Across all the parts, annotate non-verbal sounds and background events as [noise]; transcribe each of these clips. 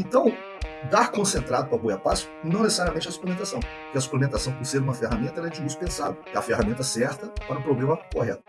Então, dar concentrado para boi a passo não necessariamente é a suplementação. Porque a suplementação, por ser uma ferramenta, é de uso pensado. É a ferramenta certa para o problema correto.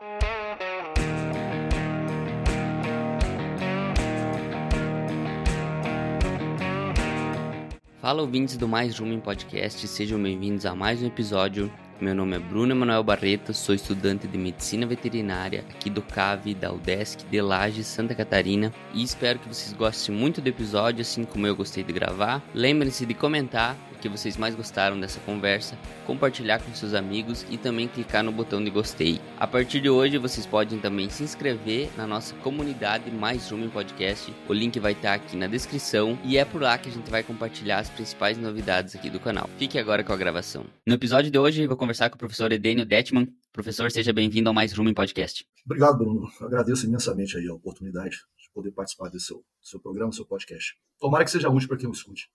Fala ouvintes do Mais Rumo em Podcast, sejam bem-vindos a mais um episódio. Meu nome é Bruno Emanuel Barreto, sou estudante de Medicina Veterinária aqui do CAV da UDESC de Lages, Santa Catarina e espero que vocês gostem muito do episódio, assim como eu gostei de gravar. Lembrem-se de comentar que vocês mais gostaram dessa conversa, compartilhar com seus amigos e também clicar no botão de gostei. A partir de hoje vocês podem também se inscrever na nossa comunidade Mais Uma em Podcast. O link vai estar aqui na descrição e é por lá que a gente vai compartilhar as principais novidades aqui do canal. Fique agora com a gravação. No episódio de hoje vou conversar com o professor Edenio Detman. Professor, seja bem-vindo ao Mais Rumo em Podcast. Obrigado, Bruno. agradeço imensamente aí a oportunidade de poder participar desse seu, seu programa, seu podcast. Tomara que seja útil para quem o escute.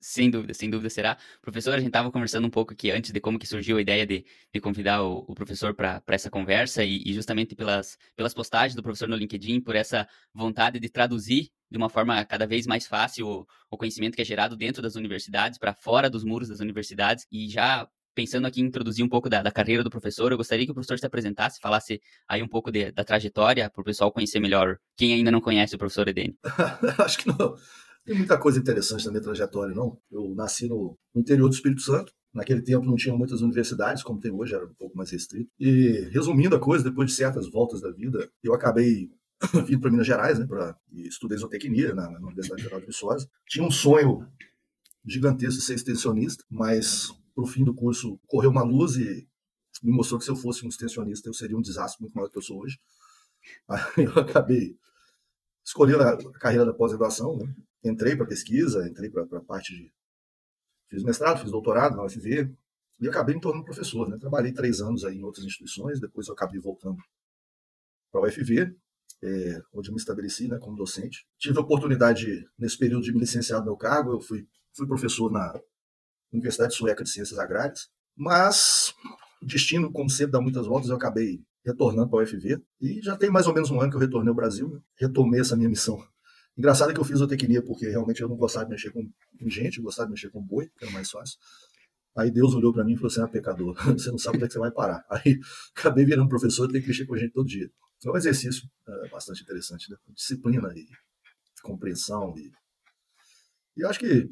Sem dúvida, sem dúvida será. Professor, a gente estava conversando um pouco aqui antes de como que surgiu a ideia de, de convidar o, o professor para essa conversa e, e, justamente pelas, pelas postagens do professor no LinkedIn, por essa vontade de traduzir de uma forma cada vez mais fácil o, o conhecimento que é gerado dentro das universidades, para fora dos muros das universidades. E já pensando aqui em introduzir um pouco da, da, carreira do professor, eu gostaria que o professor se apresentasse, falasse aí um pouco de, da trajetória, para o pessoal conhecer melhor quem ainda não conhece o professor Edene. [laughs] Acho que não tem muita coisa interessante na minha trajetória, não. Eu nasci no, interior do Espírito Santo. Naquele tempo não tinha muitas universidades, como tem hoje, era um pouco mais restrito. E, resumindo a coisa, depois de certas voltas da vida, eu acabei [coughs] vindo para Minas Gerais, né, pra, e estudei zootecnia na, na Universidade Federal de Viçosa. Tinha um sonho gigantesco de ser extensionista, mas pro fim do curso correu uma luz e me mostrou que se eu fosse um extensionista eu seria um desastre muito maior do que eu sou hoje. Aí eu acabei escolhendo a carreira da pós-graduação, né? entrei para pesquisa, entrei para a parte de. Fiz mestrado, fiz doutorado na UFV e acabei me tornando professor. Né? Trabalhei três anos aí em outras instituições, depois eu acabei voltando para a UFV, é, onde eu me estabeleci né, como docente. Tive a oportunidade, nesse período de me licenciar do meu cargo, eu fui, fui professor na Universidade Sueca de Ciências Agrárias, mas o destino, como sempre, dá muitas voltas, eu acabei retornando para a UFV e já tem mais ou menos um ano que eu retornei ao Brasil, né? retomei essa minha missão Engraçado que eu fiz zootecnia porque realmente eu não gostava de mexer com, gente, gostava de mexer com boi, que era mais fácil. Aí Deus olhou para mim e falou: Você é um pecador, [laughs] você não sabe onde é que você vai parar. [laughs] Aí acabei virando professor e tenho que mexer com gente todo dia. É um exercício é, bastante interessante, né? disciplina e compreensão. E, e acho que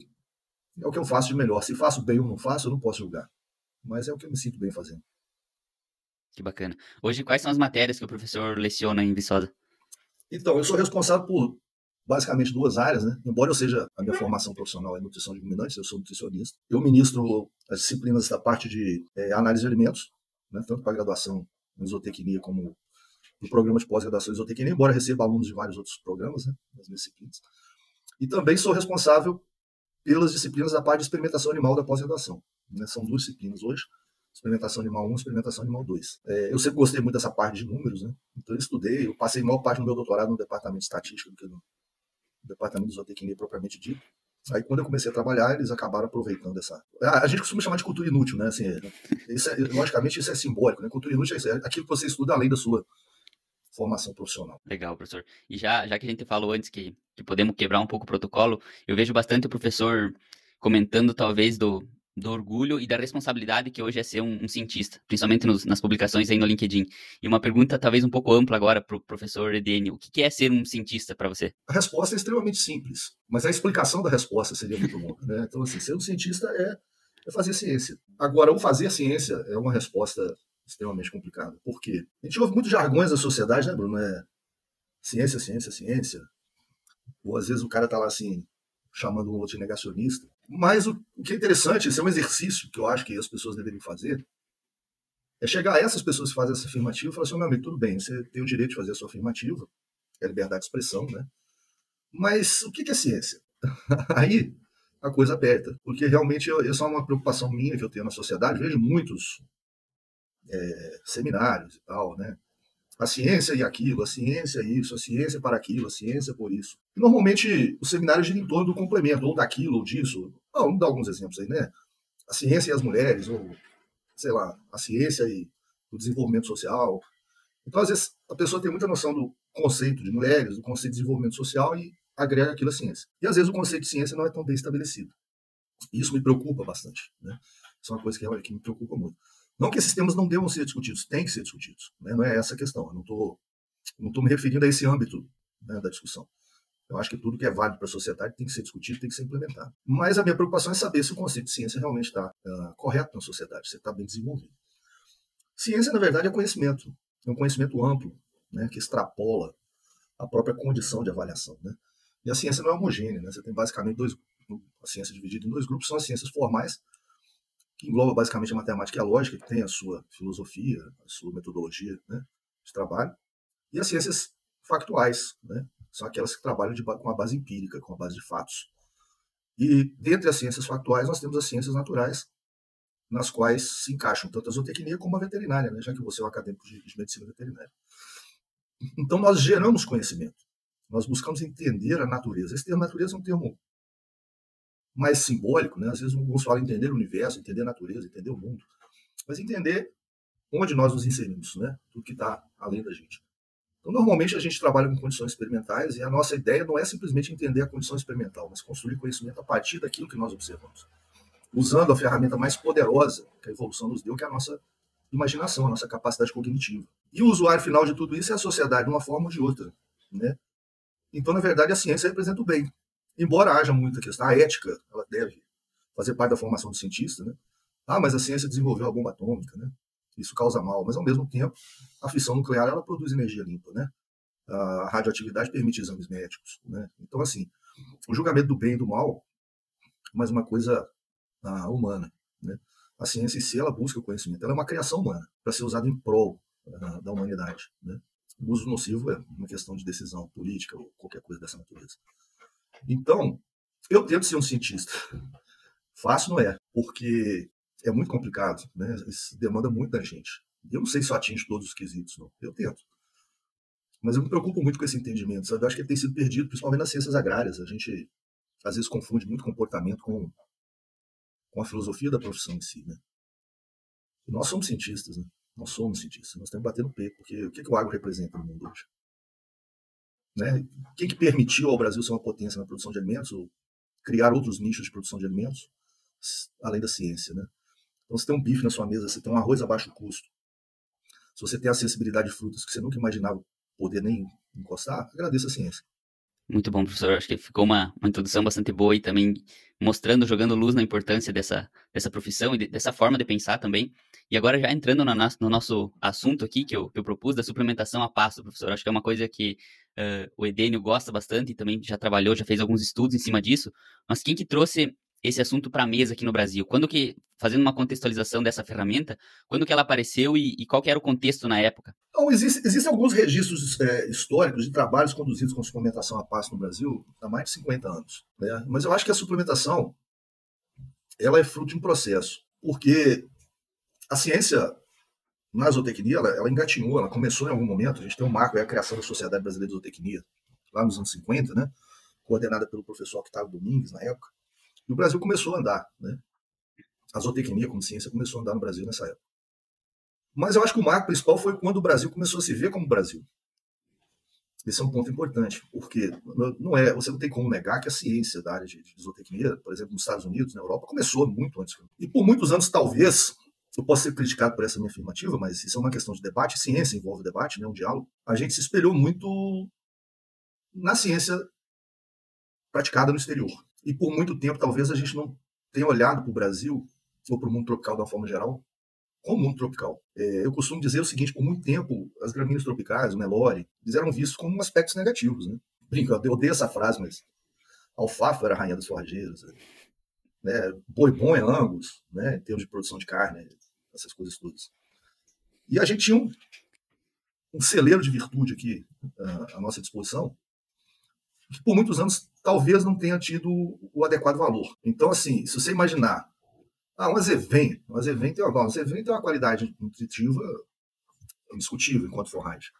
é o que eu faço de melhor. Se faço bem ou não faço, eu não posso julgar. Mas é o que eu me sinto bem fazendo. Que bacana. Hoje, quais são as matérias que o professor leciona em Viçosa? Então, eu sou responsável por basicamente duas áreas, né? Embora eu seja a minha formação profissional é nutrição de ruminantes, eu sou nutricionista. Eu ministro as disciplinas da parte de é, análise de alimentos, né? tanto para graduação em isotecnia como no programa de pós-graduação em isotecnia, embora receba alunos de vários outros programas, né? Das disciplinas. E também sou responsável pelas disciplinas da parte de experimentação animal da pós-graduação. Né? São duas disciplinas hoje, experimentação animal 1 experimentação animal 2. É, eu sempre gostei muito dessa parte de números, né? Então eu estudei, eu passei maior parte do meu doutorado no departamento de estatística do que no, departamento de zootecnia propriamente dito. Aí, quando eu comecei a trabalhar, eles acabaram aproveitando essa. A gente costuma chamar de cultura inútil, né? Assim, isso é, logicamente, isso é simbólico, né? Cultura inútil é, é aquilo que você estuda além da sua formação profissional. Legal, professor. E já, já que a gente falou antes que, que podemos quebrar um pouco o protocolo, eu vejo bastante o professor comentando, talvez, do, do orgulho e da responsabilidade que hoje é ser um, um cientista, principalmente nos, nas publicações aí no LinkedIn. E uma pergunta talvez um pouco ampla agora para o professor Edene. O que, que é ser um cientista para você? A resposta é extremamente simples, mas a explicação da resposta seria muito longa. Né? Então, assim, ser um cientista é, é fazer ciência. Agora, o fazer ciência é uma resposta extremamente complicada. Por quê? A gente ouve muitos jargões da sociedade, né, Bruno? É ciência, ciência, ciência. Ou às vezes o cara está lá assim, chamando um outro de negacionista. Mas o, o que é interessante, esse é um exercício que eu acho que as pessoas deveriam fazer, é chegar a essas pessoas que fazem essa afirmativa e falar assim, meu amigo, tudo bem, você tem o direito de fazer a sua afirmativa, é liberdade de expressão, né? Mas o que é ciência? [laughs] Aí a coisa aperta, porque realmente isso é uma preocupação minha que eu tenho na sociedade, vejo muitos é, seminários e tal, né? a ciência e aquilo, a ciência isso, a ciência para aquilo, a ciência por isso. E normalmente o seminário gira em torno do complemento, ou daquilo, ou disso. Não, vamos dar alguns exemplos aí, né? A ciência e as mulheres, ou sei lá, a ciência e o desenvolvimento social. Então, às vezes, a pessoa tem muita noção do conceito de mulheres, do conceito de desenvolvimento social, e agrega aquilo à ciência. E às vezes o conceito de ciência não é tão bem estabelecido. Isso me preocupa bastante. Né? Isso é uma coisa que, que me preocupa muito. Não que esses temas não devam ser discutidos, tem que ser discutidos. Né? Não é essa a questão. Eu não estou não me referindo a esse âmbito né, da discussão. Eu acho que tudo que é válido para a sociedade tem que ser discutido, tem que ser implementado. Mas a minha preocupação é saber se o conceito de ciência realmente está uh, correto na sociedade, se está bem desenvolvido. Ciência, na verdade, é conhecimento. É um conhecimento amplo, né, que extrapola a própria condição de avaliação. Né? E a ciência não é homogênea. Né? Você tem basicamente dois. A ciência dividida em dois grupos são as ciências formais, que engloba basicamente a matemática e a lógica, que tem a sua filosofia, a sua metodologia né, de trabalho, e as ciências factuais, né, são aquelas que trabalham de, com a base empírica, com a base de fatos. E dentre as ciências factuais, nós temos as ciências naturais, nas quais se encaixam tanto a zootecnia como a veterinária, né, já que você é um acadêmico de, de medicina veterinária. Então, nós geramos conhecimento. Nós buscamos entender a natureza. Esse termo natureza é um termo mais simbólico, né? Às vezes alguns falam entender o universo, entender a natureza, entender o mundo. Mas entender onde nós nos inserimos, né? Tudo que está além da gente. Então, normalmente a gente trabalha com condições experimentais e a nossa ideia não é simplesmente entender a condição experimental, mas construir conhecimento a partir daquilo que nós observamos, usando a ferramenta mais poderosa que a evolução nos deu, que é a nossa imaginação, a nossa capacidade cognitiva. E o usuário final de tudo isso é a sociedade, de uma forma ou de outra. Né? Então, na verdade, a ciência representa o bem. Embora haja muita questão, a ética ela deve fazer parte da formação do cientista. Né? Ah, mas a ciência desenvolveu a bomba atômica. Né? isso causa mal, mas ao mesmo tempo a fissão nuclear ela produz energia limpa, né? A radioatividade permite exames médicos, né? Então assim, o julgamento do bem e do mal, mais uma coisa ah, humana, né? A ciência em si ela busca o conhecimento, ela é uma criação humana para ser usada em prol ah, da humanidade, né? O uso nocivo é uma questão de decisão política ou qualquer coisa dessa natureza. Então, eu tento ser um cientista. Fácil não é, porque é muito complicado, né? Isso demanda muito da gente. Eu não sei se eu atinge todos os quesitos, não. Eu tento. Mas eu me preocupo muito com esse entendimento, sabe? Eu acho que ele tem sido perdido, principalmente nas ciências agrárias. A gente, às vezes, confunde muito comportamento com, com a filosofia da profissão em si, né? E nós somos cientistas, né? Nós somos cientistas. Nós temos que bater no peito, porque o que, que o agro representa no mundo hoje? Né? Quem que permitiu ao Brasil ser uma potência na produção de alimentos, ou criar outros nichos de produção de alimentos, além da ciência, né? Então, você tem um bife na sua mesa, você tem um arroz a baixo custo. Se você tem acessibilidade de frutas que você nunca imaginava poder nem encostar, agradeça a ciência. Muito bom, professor. Acho que ficou uma, uma introdução bastante boa e também mostrando, jogando luz na importância dessa, dessa profissão e de, dessa forma de pensar também. E agora já entrando no, no nosso assunto aqui que eu, que eu propus, da suplementação a pasto, professor. Acho que é uma coisa que uh, o Edênio gosta bastante e também já trabalhou, já fez alguns estudos em cima disso. Mas quem que trouxe esse assunto para a mesa aqui no Brasil? Quando que, fazendo uma contextualização dessa ferramenta, quando que ela apareceu e, e qual que era o contexto na época? Então, existe, existem alguns registros é, históricos de trabalhos conduzidos com suplementação a pasto no Brasil há mais de 50 anos. Né? Mas eu acho que a suplementação ela é fruto de um processo, porque a ciência na zootecnia, ela, ela engatinhou, ela começou em algum momento, a gente tem um marco, é a criação da Sociedade Brasileira de Zootecnia, lá nos anos 50, né? coordenada pelo professor Octavio Domingues, na época, e o Brasil começou a andar, né? A zootecnia como ciência começou a andar no Brasil nessa época. Mas eu acho que o marco principal foi quando o Brasil começou a se ver como Brasil. Esse é um ponto importante, porque não é, você não tem como negar que a ciência da área de, zootecnia, por exemplo, nos Estados Unidos, na Europa, começou muito antes. E por muitos anos, talvez, eu possa ser criticado por essa minha afirmativa, mas isso é uma questão de debate. Ciência envolve debate, né, um diálogo. A gente se espelhou muito na ciência praticada no exterior. E por muito tempo, talvez a gente não tenha olhado para o Brasil, ou para o mundo tropical de uma forma geral, como mundo tropical. É, eu costumo dizer o seguinte: por muito tempo, as gramíneas tropicais, o Nelore, eles eram vistos como aspectos negativos. Né? Brinca, eu odeio essa frase, mas alfafa era a rainha das forrageiras. Né? Boi bom é angus, né? em termos de produção de carne, essas coisas todas. E a gente tinha um, um celeiro de virtude aqui à nossa disposição, que por muitos anos talvez não tenha tido o adequado valor. Então, assim, se você imaginar, ah, um azevém, um azevém tem, uma, um tem uma qualidade nutritiva indiscutível enquanto forragem.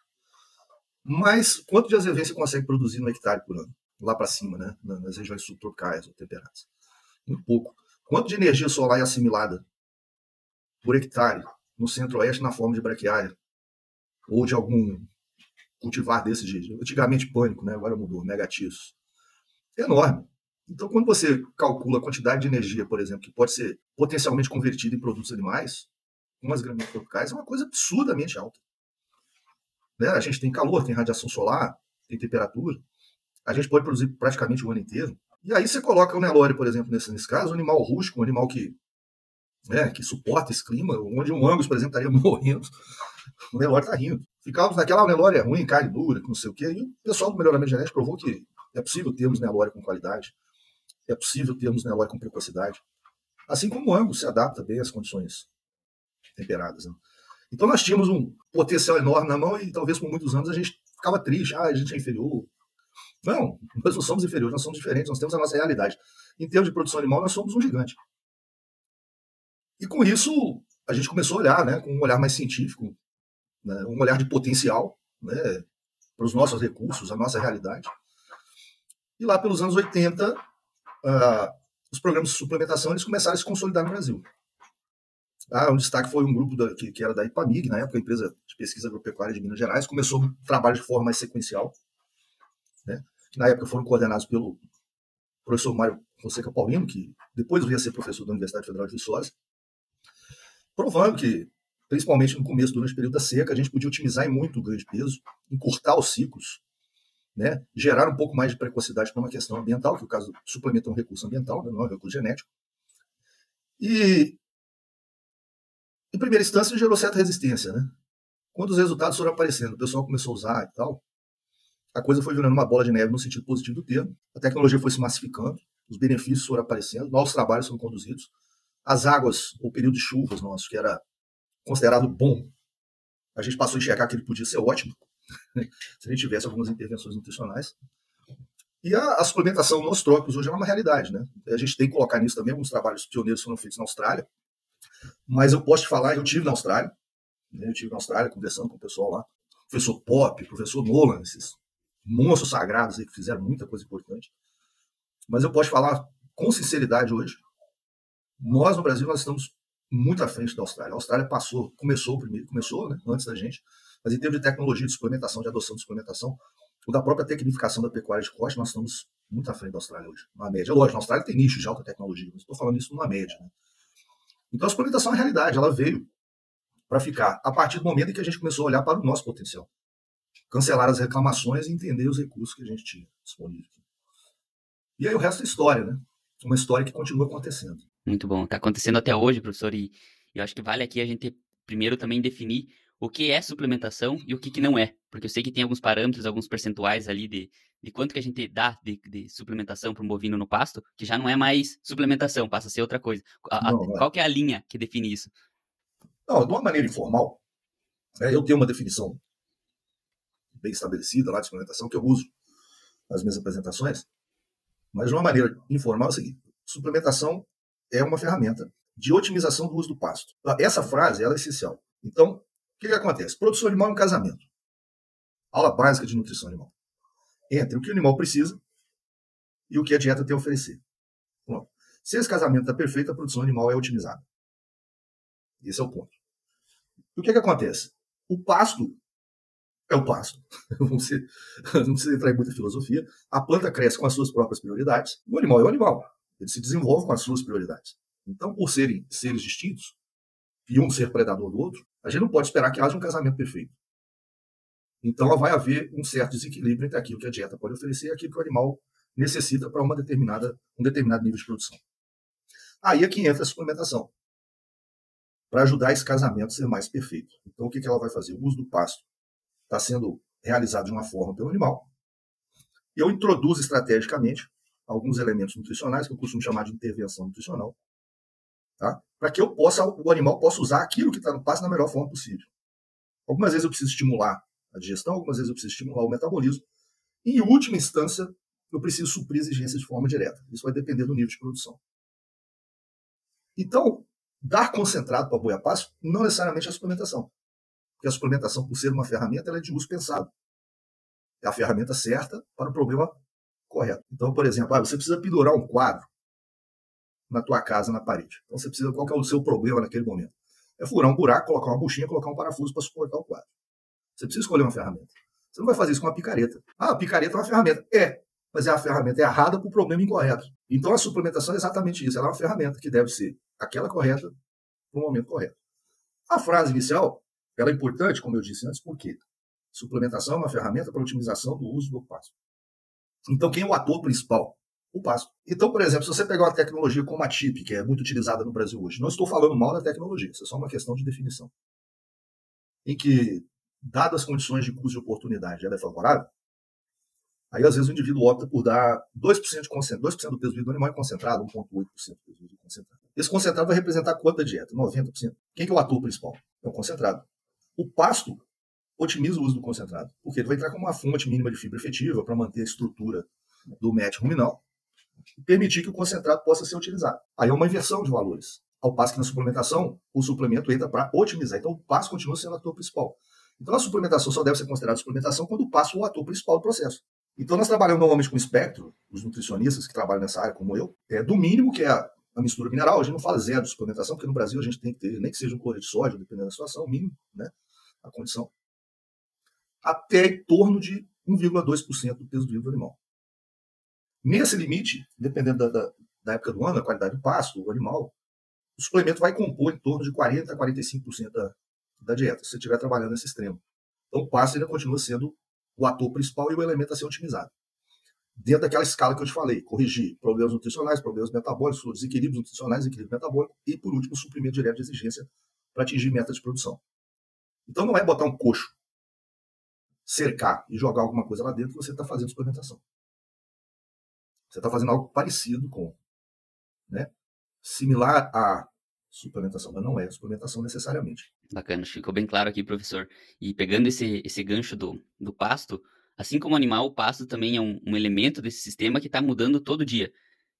Mas quanto de azevém você consegue produzir no hectare por ano? Lá para cima, né? nas regiões subtropicais ou temperadas? Muito pouco. Quanto de energia solar é assimilada por hectare no centro-oeste na forma de braquiária? Ou de algum cultivar desse de antigamente pânico, né? agora mudou, negativos enorme. Então, quando você calcula a quantidade de energia, por exemplo, que pode ser potencialmente convertida em produtos animais, com as gramíneas tropicais, é uma coisa absurdamente alta. Né? A gente tem calor, tem radiação solar, tem temperatura. A gente pode produzir praticamente o ano inteiro. E aí você coloca o Nelore, por exemplo, nesse, nesse caso, um animal rústico, um animal que, né, que suporta esse clima, onde um Angus, por exemplo, estaria [laughs] morrendo. O Nelore está rindo. Ficávamos naquela, o Nelore é ruim, carne dura, não sei o quê. E o pessoal do melhoramento genético provou que é possível termos Nelore com qualidade, é possível termos Nelore com precocidade. Assim como o Angus se adapta bem às condições temperadas. Né? Então nós tínhamos um potencial enorme na mão e talvez por muitos anos a gente ficava triste, ah, a gente é inferior. Não, nós não somos inferiores, nós somos diferentes, nós temos a nossa realidade. Em termos de produção animal, nós somos um gigante. E com isso, a gente começou a olhar, né, com um olhar mais científico, né, um olhar de potencial, né, para os nossos recursos, a nossa realidade. E lá pelos anos 80, uh, ah, os programas de suplementação eles começaram a se consolidar no Brasil. Ah, um destaque foi um grupo da, que, que, era da IPAMIG, na época, a empresa de pesquisa agropecuária de Minas Gerais, começou um trabalho de forma mais sequencial, né? na época foram coordenados pelo professor Mário Fonseca Paulino, que depois veio a ser professor da Universidade Federal de Viçosa, provando que, principalmente no começo, durante o período da seca, a gente podia otimizar em muito o ganho de peso, encurtar os ciclos, né? gerar um pouco mais de precocidade para uma questão ambiental, que o caso suplementa um recurso ambiental, né? não é um recurso genético. E em primeira instância, gerou certa resistência, né? Quando os resultados foram aparecendo, o pessoal começou a usar e tal, a coisa foi virando uma bola de neve no sentido positivo do termo. A tecnologia foi se massificando, os benefícios foram aparecendo, novos trabalhos foram conduzidos. As águas, o período de chuvas nosso, que era considerado bom, a gente passou a enxergar que ele podia ser ótimo, se a gente tivesse algumas intervenções nutricionais. E a, a suplementação nos trópicos hoje é uma realidade, né? A gente tem que colocar nisso também, alguns trabalhos pioneiros foram feitos na Austrália, mas eu posso te falar, eu tive na Austrália, né, eu tive na Austrália conversando com o pessoal lá, professor Pop, professor Nolan, esses monstros sagrados aí que fizeram muita coisa importante. Mas eu posso falar com sinceridade hoje, nós no Brasil nós estamos muito à frente da Austrália. A Austrália passou, começou primeiro, começou né, antes da gente, mas em termos de tecnologia de suplementação, de adoção de suplementação, ou da própria tecnificação da pecuária de corte, nós estamos muito à frente da Austrália hoje, na média. Lógico, na Austrália tem nicho de alta tecnologia, mas estou falando isso numa média. Né? Então a suplementação é a realidade, ela veio para ficar a partir do momento em que a gente começou a olhar para o nosso potencial. Cancelar as reclamações e entender os recursos que a gente tinha disponível. E aí o resto é história, né? Uma história que continua acontecendo. Muito bom. Está acontecendo até hoje, professor, e eu acho que vale aqui a gente primeiro também definir o que é suplementação e o que, que não é. Porque eu sei que tem alguns parâmetros, alguns percentuais ali de, de quanto que a gente dá de, de suplementação para um bovino no pasto, que já não é mais suplementação, passa a ser outra coisa. A, não, a, qual que é a linha que define isso? Não, de uma maneira informal, é, eu tenho uma definição bem estabelecida lá de suplementação que eu uso nas minhas apresentações, mas de uma maneira informal é o seguinte, suplementação é uma ferramenta de otimização do uso do pasto. Essa frase é essencial. Então, o que, que acontece? Produção animal em casamento. Aula básica de nutrição animal. Entre o que o animal precisa e o que a dieta tem a oferecer. Pronto. Se esse casamento está perfeito, a produção animal é otimizada. Esse é o ponto. E o que, que acontece? O pasto é o pasto. [laughs] [laughs] não precisa entrar em muita filosofia. A planta cresce com as suas próprias prioridades. O animal é o animal. Ele se desenvolve com as suas prioridades. Então, por serem seres distintos, e um ser predador do outro, a gente não pode esperar que haja um casamento perfeito. Então vai haver um certo desequilíbrio entre aquilo que a dieta pode oferecer e aquilo que o animal necessita para uma determinada, um determinado nível de produção. Aí é que entra a suplementação, para ajudar esse casamento a ser mais perfeito. Então o que, que ela vai fazer? O uso do pasto está sendo realizado de uma forma pelo animal. Eu introduzo estrategicamente alguns elementos nutricionais, que eu costumo chamar de intervenção nutricional, tá? para que eu possa, o animal possa usar aquilo que está no pasto da melhor forma possível. Algumas vezes eu preciso estimular a digestão, algumas vezes eu preciso estimular o metabolismo. E, em última instância, eu preciso suprir exigências de forma direta. Isso vai depender do nível de produção. Então, dar concentrado para boi a pasto não necessariamente é a suplementação. Porque a suplementação, por ser uma ferramenta, ela é de uso pensado. É a ferramenta certa para o problema correto. Então, por exemplo, ah, você precisa pendurar um quadro na tua casa, na parede. Então você precisa, qual é o seu problema naquele momento? É furar um buraco, colocar uma buchinha, colocar um parafuso para suportar o quadro. Você precisa escolher uma ferramenta. Você não vai fazer isso com uma picareta. Ah, a picareta é uma ferramenta. É, mas é a ferramenta errada para o problema incorreto. Então a suplementação é exatamente isso. Ela é uma ferramenta que deve ser aquela correta no momento correto. A frase inicial ela é importante, como eu disse antes, porque suplementação é uma ferramenta para otimização do uso do pasto. Então, quem é o ator principal? O pasto. Então, por exemplo, se você pegar uma tecnologia como a TIP, que é muito utilizada no Brasil hoje, não estou falando mal da tecnologia, isso é só uma questão de definição. Em que, dadas as condições de custo e oportunidade, ela é favorável, aí às vezes o indivíduo opta por dar 2%, de concentrado, 2 do peso do animal é concentrado, 1,8% do peso vivo concentrado. Esse concentrado vai representar quanto da dieta? 90%. Quem que é o ator principal? É o concentrado. O pasto otimiza o uso do concentrado, porque ele vai entrar como uma fonte mínima de fibra efetiva para manter a estrutura do MET ruminal e permitir que o concentrado possa ser utilizado. Aí é uma inversão de valores. Ao passo que na suplementação, o suplemento entra para otimizar. Então, o pasto continua sendo o ator principal. Então, a suplementação só deve ser considerada suplementação quando o pasto é o ator principal do processo. Então, nós trabalhamos normalmente com espectro, os nutricionistas que trabalham nessa área, como eu, é do mínimo que é a, a mistura mineral. A gente não fala zero de suplementação, porque no Brasil a gente tem que ter, nem que seja um cloreto de sódio, dependendo da situação, o mínimo, né? a condição, até em torno de 1,2% do peso vivo do animal. Nesse limite, dependendo da, da, da, época do ano, a qualidade do pasto, do animal, o suplemento vai compor em torno de 40% a 45% da, da dieta, se você estiver trabalhando nesse extremo. Então, o pasto ainda continua sendo o ator principal e o elemento a ser otimizado. Dentro daquela escala que eu te falei, corrigir problemas nutricionais, problemas metabólicos, desequilíbrios nutricionais, desequilíbrio metabólico e, por último, suprimento direto de exigência para atingir metas de produção. Então não é botar um coxo, cercar e jogar alguma coisa lá dentro você está fazendo suplementação. Você está fazendo algo parecido com, né, similar à suplementação, mas não é suplementação necessariamente. Bacana, ficou bem claro aqui, professor. E pegando esse, esse gancho do, do pasto, assim como o animal, o pasto também é um, um elemento desse sistema que está mudando todo dia.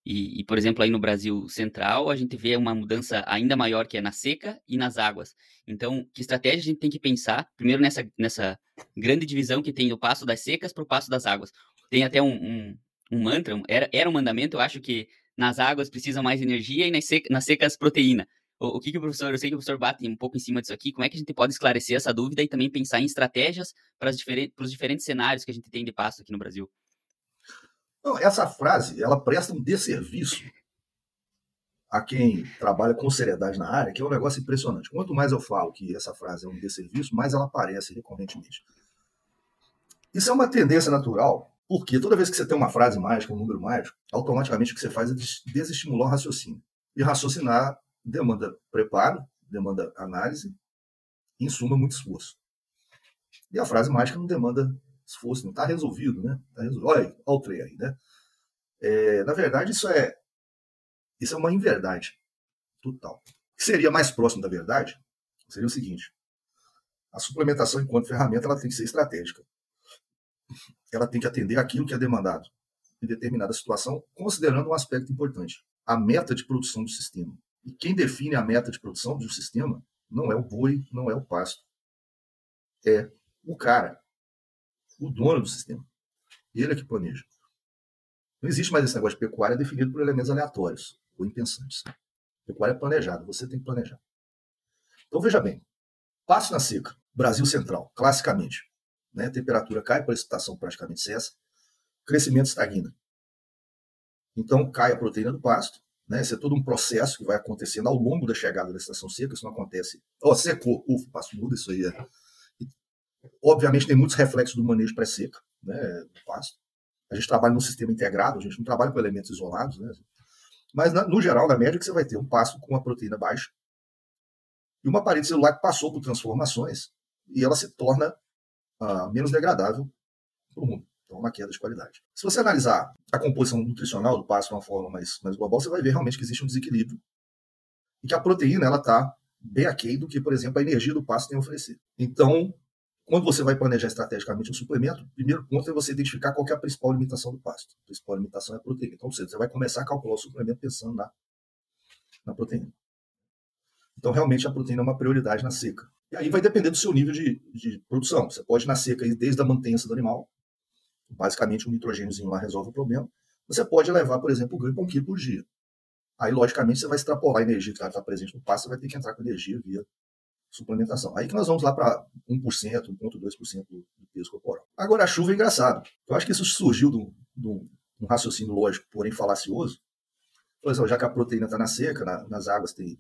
E, e, por exemplo, aí no Brasil Central, a gente vê uma mudança ainda maior que é na seca e nas águas. Então, que estratégia a gente tem que pensar, primeiro nessa, nessa grande divisão que tem do passo das secas para o passo das águas. Tem até um, um, um, mantra, era, era um mandamento, eu acho que nas águas precisa mais energia e nas, nas secas proteína. O, o, que, que o professor, eu sei que o professor bate um pouco em cima disso aqui, como é que a gente pode esclarecer essa dúvida e também pensar em estratégias para, diferentes, para os diferentes cenários que a gente tem de pasto aqui no Brasil? Não, essa frase, ela presta um desserviço a quem trabalha com seriedade na área, que é um negócio impressionante. Quanto mais eu falo que essa frase é um desserviço, mais ela aparece recorrentemente. Isso é uma tendência natural, porque toda vez que você tem uma frase mágica, um número mágico, automaticamente o que você faz é desestimular o raciocínio. E raciocinar demanda preparo, demanda análise, e, em suma, muito esforço. E a frase mágica não demanda esforço, não está resolvido, né? Tá resolvido. Olha, olha o trem aí, né? É, na verdade, isso é, isso é uma inverdade total. O que seria mais próximo da verdade seria o seguinte: a suplementação, enquanto ferramenta, ela tem que ser estratégica. Ela tem que atender aquilo que é demandado em determinada situação, considerando um aspecto importante: a meta de produção do sistema. E quem define a meta de produção do sistema não é o boi, não é o pasto. É o cara, o dono do sistema. Ele é que planeja. Não existe mais esse negócio de pecuária definido por elementos aleatórios ou impensantes. Pecuária é planejada, você tem que planejar. Então veja bem, passo na seca, Brasil Central, classicamente. Né? temperatura cai, precipitação praticamente cessa, crescimento estagna. Então cai a proteína do pasto, né? Isso é todo um processo que vai acontecendo ao longo da chegada da estação seca, isso não acontece. Ó, oh, secou, ufa, pasto muda, isso aí é Obviamente tem muitos reflexos do manejo pré-seca, né, do pasto. A gente trabalha num sistema integrado, a gente não trabalha com elementos isolados, né? Mas, no geral, na média, que você vai ter um pasto com uma proteína baixa e uma parede celular que passou por transformações e ela se torna ah, menos degradável para o mundo. Então, uma queda de qualidade. Se você analisar a composição nutricional do pasto de uma forma mais, mais global, você vai ver realmente que existe um desequilíbrio e que a proteína ela está bem aquém do que, por exemplo, a energia do pasto tem a oferecer. Então, quando você vai planejar estrategicamente um suplemento, o primeiro ponto é você identificar qual é a principal limitação do pasto. A principal limitação é a proteína. Então, você vai começar a calcular o suplemento pensando na, na proteína. Então, realmente, a proteína é uma prioridade na seca. E aí vai depender do seu nível de, de produção. Você pode, na seca, desde a mantença do animal, basicamente um nitrogêniozinho lá resolve o problema. Você pode levar, por exemplo, o ganho para um quilo por dia. Aí, logicamente, você vai extrapolar a energia que está presente no pasto, você vai ter que entrar com energia via suplementação. Aí que nós vamos lá para 1%, 1,2% do, peso corporal. Agora, a chuva é engraçado. Eu acho que isso surgiu do, um raciocínio lógico, porém falacioso, assim, já que a proteína está na seca, na, nas águas tem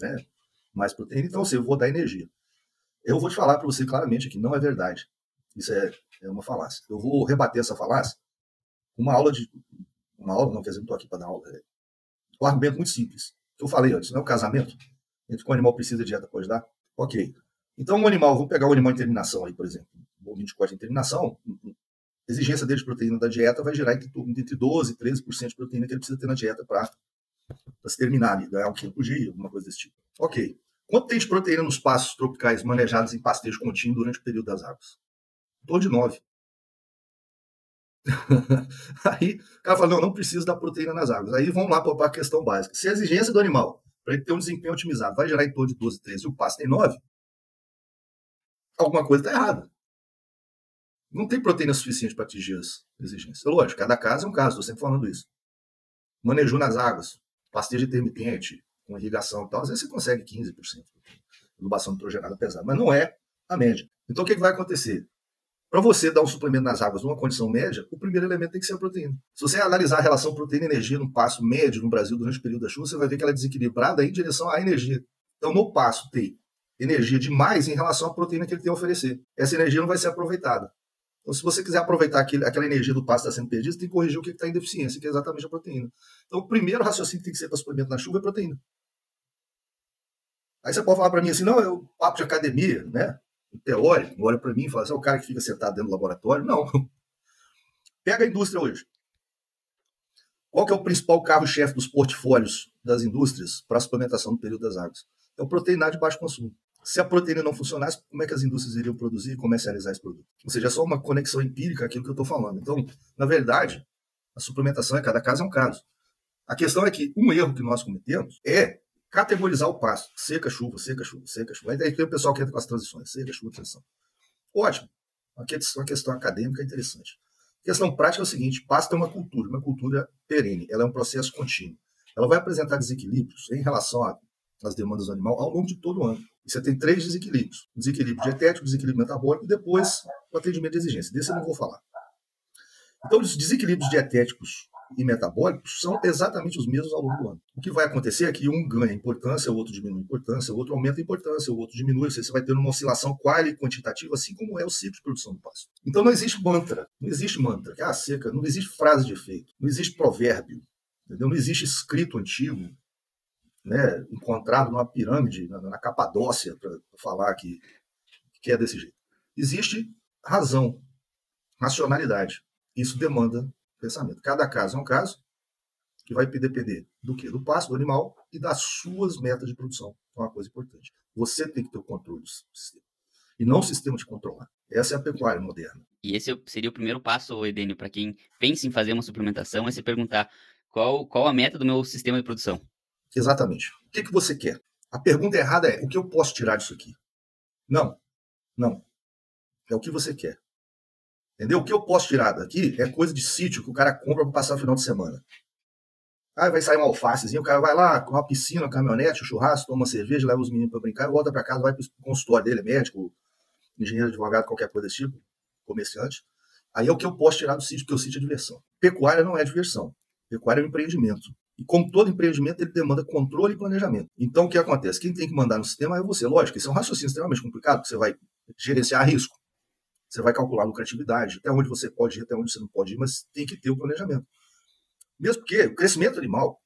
né, mais proteína, então assim, eu vou dar energia. Eu vou te falar para você claramente que não é verdade. Isso é, é uma falácia. Eu vou rebater essa falácia com uma aula de. Uma aula, não quer dizer, não estou aqui para dar aula. É um argumento muito simples. Eu falei antes, não é o casamento? Entre que o animal precisa de dieta pode dar? Ok. Então, um animal, vamos pegar um animal em terminação aí, por exemplo. O bovino de corte em terminação, a exigência dele de proteína da dieta vai gerar entre, entre 12% e 13% de proteína que ele precisa ter na dieta para se terminar ali, ganhar um quilo por dia, alguma coisa desse tipo. Ok. Quanto tem de proteína nos pastos tropicais manejados em pastejo contínuo durante o período das águas? Torno de 9. [laughs] Aí o cara fala, não, não precisa da proteína nas águas. Aí vamos lá para a questão básica. Se a exigência do animal para ele ter um desempenho otimizado vai gerar em torno de 12, 13 e o pasto tem 9, alguma coisa está errada. Não tem proteína suficiente para atingir as exigências. Lógico, cada caso é um caso, estou sempre falando isso. Manejo nas águas, pastejo intermitente, com irrigação e tal, às vezes você consegue 15% de adubação nitrogenada pesada, mas não é a média. Então o que, que vai acontecer? Para você dar um suplemento nas águas numa condição média, o primeiro elemento tem que ser a proteína. Se você analisar a relação proteína-energia no passo médio no Brasil durante o período da chuva, você vai ver que ela é desequilibrada em direção à energia. Então, no passo tem energia demais em relação à proteína que ele tem a oferecer. Essa energia não vai ser aproveitada. Então, se você quiser aproveitar aquele, aquela energia do passo que está sendo perdida, tem que corrigir o que está em deficiência, que é exatamente a proteína. Então, o primeiro raciocínio que tem que ser para suplemento na chuva é proteína. Aí você pode falar para mim assim, não, é o papo de academia, né? Teórico, olha para mim e fala assim, é o cara que fica sentado dentro do laboratório. Não. [laughs] Pega a indústria hoje. Qual que é o principal carro-chefe dos portfólios das indústrias para a suplementação no período das águas? É o proteinar de baixo consumo. Se a proteína não funcionasse, como é que as indústrias iriam produzir e comercializar esse produto? Ou seja, é só uma conexão empírica aquilo que eu estou falando. Então, na verdade, a suplementação, é cada caso é um caso. A questão é que um erro que nós cometemos é categorizar o passo. Seca, chuva, seca, chuva, seca, chuva. Aí tem o pessoal que entra com as transições. Seca, chuva, transição. Ótimo. Questão, uma questão acadêmica interessante. A questão prática é o seguinte: pasto é uma cultura, uma cultura perene. Ela é um processo contínuo. Ela vai apresentar desequilíbrios em relação às demandas do animal ao longo de todo o ano. E você tem três desequilíbrios: desequilíbrio dietético, desequilíbrio metabólico e depois o atendimento de exigência. Desse eu não vou falar. Então, os desequilíbrios dietéticos e metabólicos são exatamente os mesmos ao longo do ano. O que vai acontecer é que um ganha importância, o outro diminui importância, o outro aumenta importância, o outro diminui. Você vai ter uma oscilação qual e quantitativa, assim como é o ciclo de produção do pasto. Então não existe mantra, não existe mantra, que é a seca, não existe frase de efeito, não existe provérbio, entendeu? não existe escrito antigo, né, encontrado numa pirâmide, na, na Capadócia, para falar que, que é desse jeito. Existe razão, racionalidade. Isso demanda pensamento. Cada caso é um caso que vai depender do que? Do passo do animal e das suas metas de produção. É uma coisa importante. Você tem que ter o controle do sistema. E não o sistema de controlar. Essa é a pecuária moderna. E esse seria o primeiro passo, Edênio, para quem pensa em fazer uma suplementação, é se perguntar qual, qual a meta do meu sistema de produção. Exatamente. O que, que você quer? A pergunta errada é: o que eu posso tirar disso aqui? Não. Não. É o que você quer. Entendeu? O que eu posso tirar daqui é coisa de sítio que o cara compra para passar o final de semana. Aí vai sair uma alfacezinha, o cara vai lá com uma piscina, uma caminhonete, um churrasco, toma uma cerveja, leva os meninos para brincar, volta para casa, vai para o consultório dele, médico, engenheiro, advogado, qualquer coisa desse tipo, comerciante. Aí é o que eu posso tirar do sítio, porque o sítio é diversão. Pecuária não é diversão. Pecuária é um empreendimento. E como todo empreendimento, ele demanda controle e planejamento. Então, o que acontece? Quem tem que mandar no sistema é você. Lógico, isso é um raciocínio extremamente complicado, porque você vai gerenciar risco. Você vai calcular a lucratividade, até onde você pode ir, até onde você não pode ir, mas tem que ter o planejamento. Mesmo porque o crescimento animal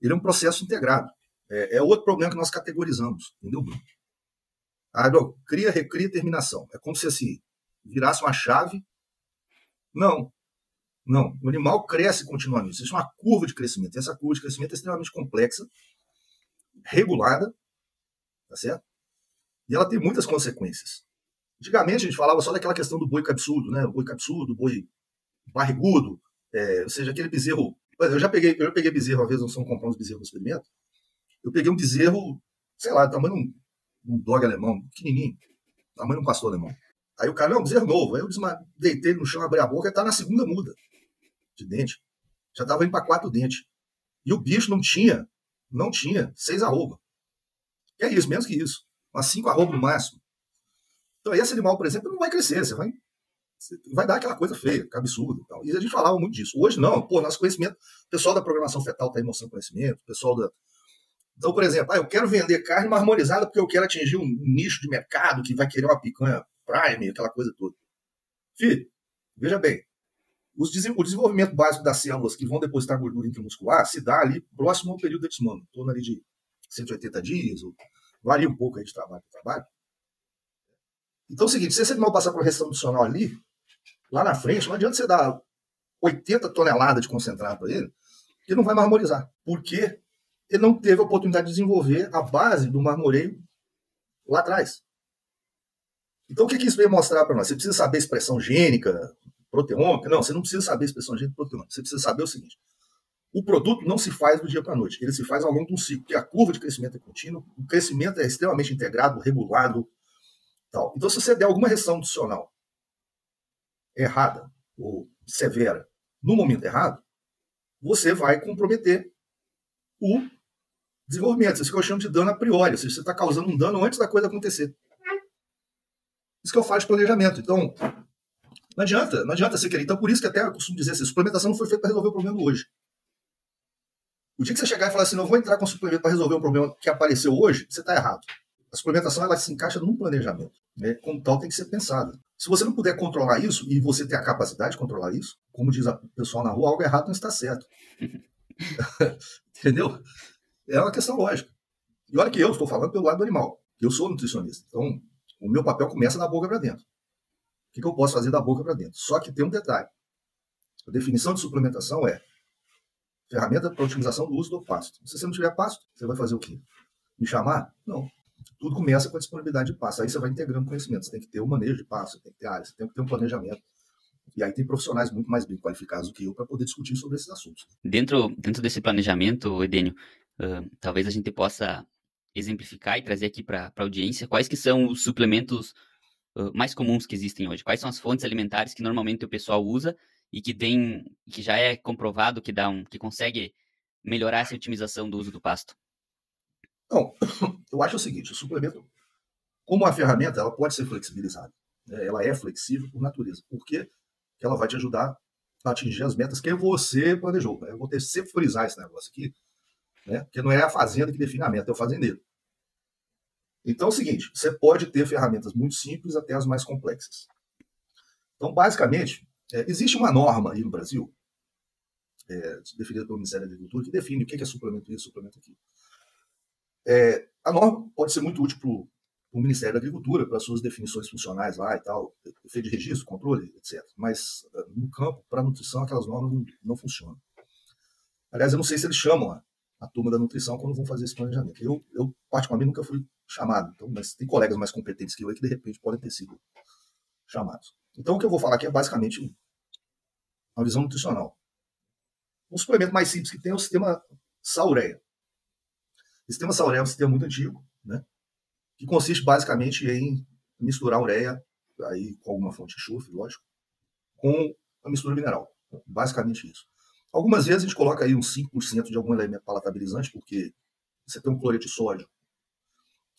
ele é um processo integrado. É, é outro problema que nós categorizamos, entendeu, Bruno? Ah, não, cria, recria, terminação. É como se assim, virasse uma chave. Não, não. O animal cresce continuamente. Isso é uma curva de crescimento. Essa curva de crescimento é extremamente complexa, regulada, tá certo? E ela tem muitas consequências. Antigamente a gente falava só daquela questão do boi cabeçudo, né? O boi cabeçudo, o boi barrigudo, é, ou seja, aquele bezerro. Eu já peguei, eu já peguei bezerro, uma vez, não são comprar uns bezerros no experimento. Eu peguei um bezerro, sei lá, tamanho um, um dog alemão, pequenininho, tamanho de um pastor alemão. Aí o cara, não, bezerro novo. Aí eu deitei no chão, abri a boca e tá na segunda muda de dente. Já tava indo para quatro dentes. E o bicho não tinha, não tinha seis arroba. Que é isso, menos que isso. Umas cinco arroba no máximo. Então, esse animal, por exemplo, não vai crescer. Você vai vai dar aquela coisa feia, que absurdo. Tal. E a gente falava muito disso. Hoje não, pô, nosso conhecimento, o pessoal da programação fetal está aí mostrando conhecimento, o pessoal da. Então, por exemplo, ah, eu quero vender carne marmorizada porque eu quero atingir um nicho de mercado que vai querer uma picanha prime, aquela coisa toda. Filho, veja bem, o desenvolvimento básico das células que vão depositar gordura intramuscular se dá ali próximo ao período de desmame, em torno ali de 180 dias, ou varia um pouco aí de trabalho para trabalho. Então é o seguinte, se esse animal passar por restrição nutricional ali, lá na frente, não adianta você dar 80 toneladas de concentrado para ele, ele não vai marmorizar. Porque ele não teve a oportunidade de desenvolver a base do marmoreio lá atrás. Então, o que, que isso veio mostrar para nós? Você precisa saber expressão gênica, proteômica? Não, você não precisa saber expressão gênica proteômica. Você precisa saber o seguinte: o produto não se faz do dia para a noite, ele se faz ao longo de um ciclo, porque a curva de crescimento é contínua, o crescimento é extremamente integrado, regulado. Tal. Então, se você der alguma restrição nutricional errada ou severa no momento errado, você vai comprometer o desenvolvimento. Isso que eu chamo de dano a priori, ou seja, você está causando um dano antes da coisa acontecer. Isso que eu faço de planejamento. Então, não adianta, não adianta você querer. Então, por isso que até eu costumo dizer assim, suplementação não foi feita para resolver o problema hoje. O dia que você chegar e falar assim, não vou entrar com suplemento para resolver um problema que apareceu hoje, você está errado. A suplementação ela se encaixa num planejamento. Né? Como tal, tem que ser pensada. Se você não puder controlar isso, e você tem a capacidade de controlar isso, como diz o pessoal na rua, algo errado não está certo. [laughs] Entendeu? É uma questão lógica. E olha que eu estou falando pelo lado do animal. Eu sou nutricionista. Então, o meu papel começa da boca para dentro. O que, que eu posso fazer da boca para dentro? Só que tem um detalhe. A definição de suplementação é ferramenta para otimização do uso do pasto. Se você não tiver pasto, você vai fazer o quê? Me chamar? Não. Tudo começa com a disponibilidade de pasto. Aí você vai integrando conhecimento. Você tem que ter o um manejo de você tem que ter área, você tem que ter um planejamento. E aí tem profissionais muito mais bem qualificados do que eu para poder discutir sobre esses assuntos. Dentro, dentro desse planejamento, Edênio, uh, talvez a gente possa exemplificar e trazer aqui para a audiência quais que são os suplementos uh, mais comuns que existem hoje. Quais são as fontes alimentares que normalmente o pessoal usa e que tem, que já é comprovado que dá um, que consegue melhorar essa otimização do uso do pasto? Não, [coughs] eu acho o seguinte, o suplemento, como uma ferramenta, ela pode ser flexibilizada. Né? Ela é flexível por natureza. Porque ela vai te ajudar a atingir as metas que você planejou. Né? Eu vou ter sempre frisar esse negócio aqui, né? porque não é a fazenda que define a meta, é o fazendeiro. Então é o seguinte, você pode ter ferramentas muito simples até as mais complexas. Então, basicamente, é, existe uma norma aí no Brasil, é, definida pelo Ministério da Agricultura, que define o que é suplemento isso, suplemento aquilo. É, a norma pode ser muito útil para o Ministério da Agricultura, para suas definições funcionais lá e tal, efeito de registro, controle, etc. Mas é, no campo, para a nutrição, aquelas normas não, não, funcionam. Aliás, eu não sei se eles chamam a, a turma da nutrição quando vão fazer esse planejamento. Eu, eu particularmente, nunca fui chamado, então, mas tem colegas mais competentes que eu aí que, de repente, podem ter sido chamados. Então, o que eu vou falar aqui é basicamente uma visão nutricional. Um suplemento mais simples que tem é o sistema Saureia. Sistema Saureia é um sistema muito antigo, né? que consiste basicamente em misturar ureia aí com alguma fonte de enxofre, lógico, com a mistura mineral. Basicamente isso. Algumas vezes a gente coloca aí uns 5% de algum elemento palatabilizante, porque você tem um cloreto de sódio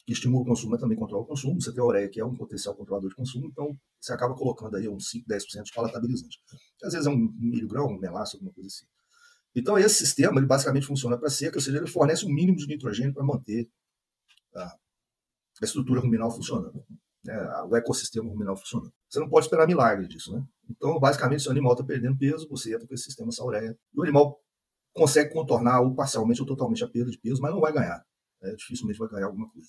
que estimula o consumo, mas também controla o consumo. Você tem a ureia, que é um potencial controlador de consumo, então você acaba colocando aí uns 5, 10% de palatabilizante. Às vezes é um milho um melaço, alguma coisa assim. Então esse sistema, ele basicamente funciona para seca, ou seja, ele fornece um mínimo de nitrogênio para manter a, a, estrutura ruminal funcionando, né, o ecossistema ruminal funcionando. Você não pode esperar milagre disso, né? Então, basicamente, se o animal está perdendo peso, você entra com esse sistema sauréia. E o animal consegue contornar ou parcialmente ou totalmente a perda de peso, mas não vai ganhar. Né? Dificilmente vai ganhar alguma coisa.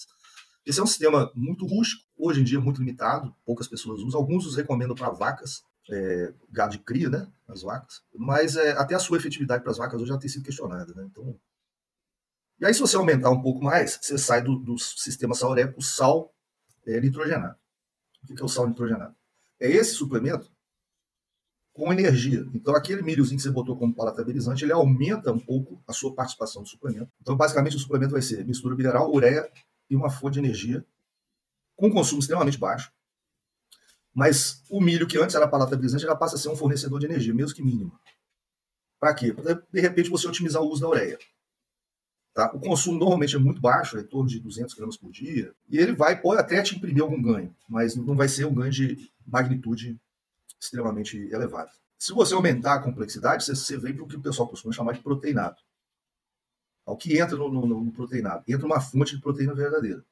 Esse é um sistema muito rústico, hoje em dia muito limitado, poucas pessoas usam. Alguns os recomendam para vacas, é, gado de cria, né, as vacas. Mas é, até a sua efetividade para as vacas hoje já tem sido questionada, né? Então, e aí se você aumentar um pouco mais, você sai do, do sistema para o sal é, nitrogenado. O que é o sal nitrogenado? É esse suplemento com energia. Então, aquele milhozinho que você botou como palatabilizante, ele aumenta um pouco a sua participação no suplemento. Então, basicamente, o suplemento vai ser mistura mineral, ureia e uma fonte de energia com consumo extremamente baixo. Mas o milho, que antes era palatabilizante, já passa a ser um fornecedor de energia, mesmo que mínimo. Para quê? Para, de repente, você otimizar o uso da ureia. Tá? O consumo normalmente é muito baixo, é em torno de 200 gramas por dia, e ele vai, pode até te imprimir algum ganho, mas não vai ser um ganho de magnitude extremamente elevadas. Se você aumentar a complexidade, você, você vem para o que o pessoal costuma chamar de proteinado. O que entra no, no, no proteinado? Entra uma fonte de proteína verdadeira,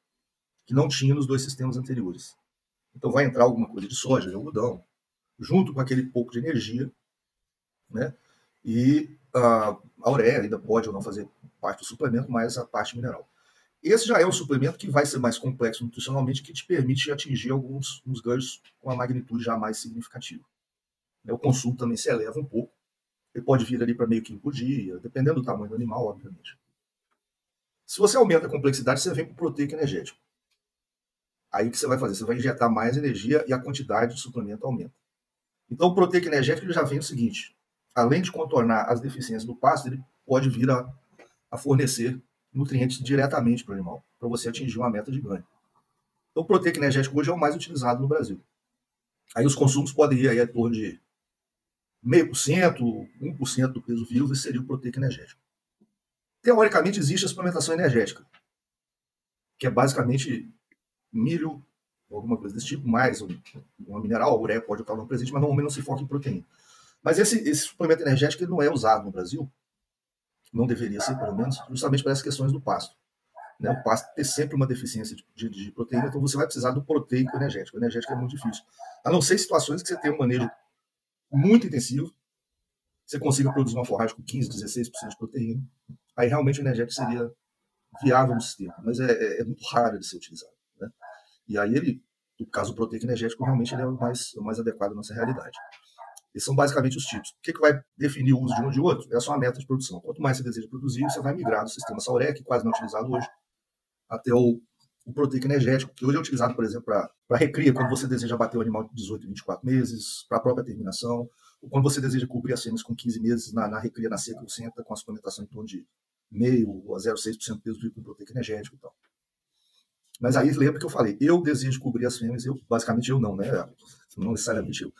que não tinha nos dois sistemas anteriores. Então vai entrar alguma coisa de soja, de algodão, junto com aquele pouco de energia, né? E a, a ureia ainda pode ou não fazer parte do suplemento, mas a parte mineral. Esse já é um suplemento que vai ser mais complexo nutricionalmente, que te permite atingir alguns uns ganhos com a magnitude já mais significativa. O consumo também se eleva um pouco. Ele pode vir ali para meio que por dia, dependendo do tamanho do animal, obviamente. Se você aumenta a complexidade, você vem para o proteico energético. Aí o que você vai fazer? Você vai injetar mais energia e a quantidade de suplemento aumenta. Então o proteico energético já vem o seguinte: além de contornar as deficiências do pasto, ele pode vir a, a fornecer nutrientes diretamente para o animal, para você atingir uma meta de ganho. Então o proteico energético hoje é o mais utilizado no Brasil. Aí os consumos podem ir aí a torno de meio por cento, 1% do peso vivo, esse seria o proteico energético. Teoricamente existe a suplementação energética, que é basicamente milho, alguma coisa desse tipo, mais uma mineral, ureia pode estar presente, mas normalmente não se foca em proteína. Mas esse, esse suplemento energético não é usado no Brasil, não deveria ser, pelo menos, justamente para essas questões do pasto. Né? O pasto tem sempre uma deficiência de, de, de, proteína, então você vai precisar do proteico energético. O energético é muito difícil. A não ser situações que você tem um manejo muito intensivo, você consiga produzir uma forragem com 15%, 16% de proteína, aí realmente o energético seria viável no sistema, mas é, é, é muito raro de ser utilizado. E aí ele, no caso do proteico energético, realmente ele é o mais, o mais adequado à nossa realidade. Esses são basicamente os tipos. O que, que vai definir o uso de um ou de outro? É a sua meta de produção. Quanto mais você deseja produzir, você vai migrar do sistema Sauré, que quase não é utilizado hoje, até o, o proteico energético, que hoje é utilizado, por exemplo, para recria, quando você deseja bater o animal de 18 e 24 meses, para a própria terminação, ou quando você deseja cobrir as fêmeas com 15 meses na, na recria na seca, você entra com a suplementação em torno de meio a 0,6% do peso com proteico energético e tal. Mas aí lembra que eu falei, eu desejo cobrir as fêmeas, eu, basicamente eu não, né? Não necessariamente eu.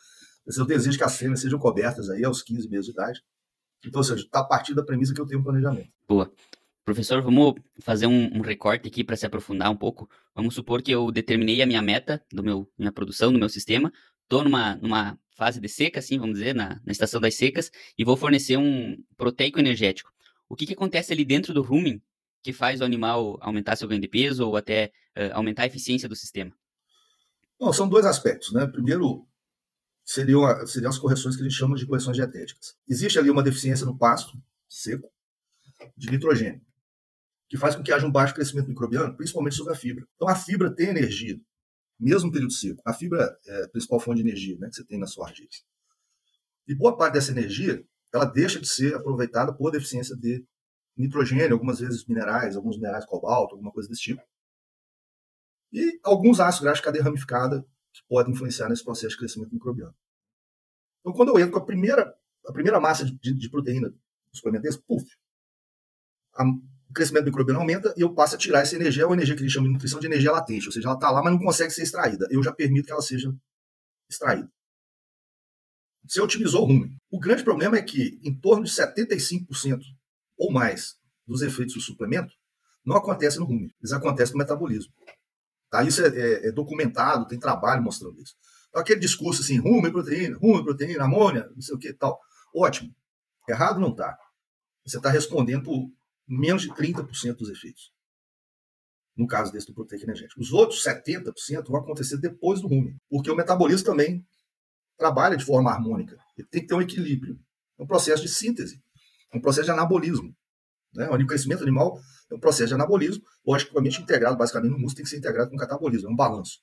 Mas eu desejo que as fêmeas sejam cobertas aí aos 15 meses de idade. Então, ou seja, está a partir da premissa que eu tenho um planejamento. Boa. Professor, vamos fazer um, um recorte aqui para se aprofundar um pouco. Vamos supor que eu determinei a minha meta do meu minha produção, do meu sistema. Estou numa, numa fase de seca, assim, vamos dizer, na, na estação das secas, e vou fornecer um proteico energético. O que, que acontece ali dentro do rumen que faz o animal aumentar seu ganho de peso ou até uh, aumentar a eficiência do sistema? Bom, são dois aspectos, né? Primeiro, seriam, seriam as correções que a gente chama de correções dietéticas. Existe ali uma deficiência no pasto seco de nitrogênio, que faz com que haja um baixo crescimento microbiano, principalmente sobre a fibra. Então, a fibra tem energia, mesmo no período seco. A fibra é a principal fonte de energia né, que você tem na sua argila. E boa parte dessa energia ela deixa de ser aproveitada por deficiência de nitrogênio, algumas vezes minerais, alguns minerais cobalto, alguma coisa desse tipo. E alguns ácidos graxos de cadeia ramificada que podem influenciar nesse processo de crescimento microbiano. Então, quando eu entro com a primeira, a primeira massa de, de, proteína do suplemento desse, puf, a, o crescimento microbiano aumenta e eu passo a tirar essa energia, ou energia que eles chamam de nutrição de energia latente, ou seja, ela está lá, mas não consegue ser extraída. Eu já permito que ela seja extraída. Você otimizou o rumen. O grande problema é que em torno de 75% ou mais dos efeitos do suplemento não acontecem no rumen, eles acontecem no metabolismo. Tá? Isso é, é, é documentado, tem trabalho mostrando isso. Então, aquele discurso assim, rumen, proteína, rumen, proteína, amônia, não sei o que tal. Ótimo. Errado não está. Você está respondendo por menos de 30% dos efeitos. No caso desse do proteico energético. Os outros 70% vão acontecer depois do rumen, porque o metabolismo também trabalha de forma harmônica. Ele tem que ter um equilíbrio. É um processo de síntese, um processo de anabolismo. Né? O crescimento animal é um processo de anabolismo, logicamente integrado, basicamente, no músculo tem que ser integrado com o catabolismo, é um balanço.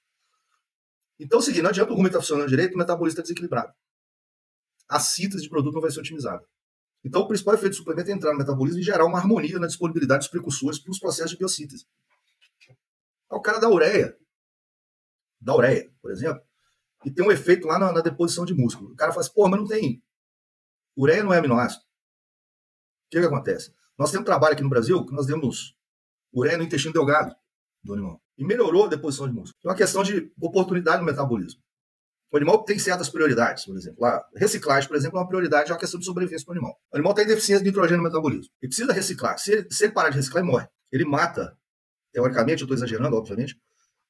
Então, seguinte, não adianta o rumo estar funcionando direito, o metabolismo está desequilibrado. A síntese de produto não vai ser otimizada. Então, o principal efeito do suplemento é entrar no metabolismo e gerar uma harmonia na disponibilidade dos precursores para os processos de biossíntese. Então, o cara da ureia, da ureia, por exemplo, e tem um efeito lá na, na deposição de músculo. O cara fala assim, pô, mas não tem. Ureia não é aminoácido. O que, que acontece? Nós temos um trabalho aqui no Brasil que nós demos ureia no intestino delgado do animal. E melhorou a deposição de músculo. É uma questão de oportunidade no metabolismo. O animal tem certas prioridades, por exemplo. Reciclagem, por exemplo, é uma prioridade, é uma questão de sobrevivência para o animal. O animal tem deficiência de nitrogênio no metabolismo. Ele precisa reciclar. Se ele, se ele parar de reciclar, ele morre. Ele mata, teoricamente, eu estou exagerando, obviamente,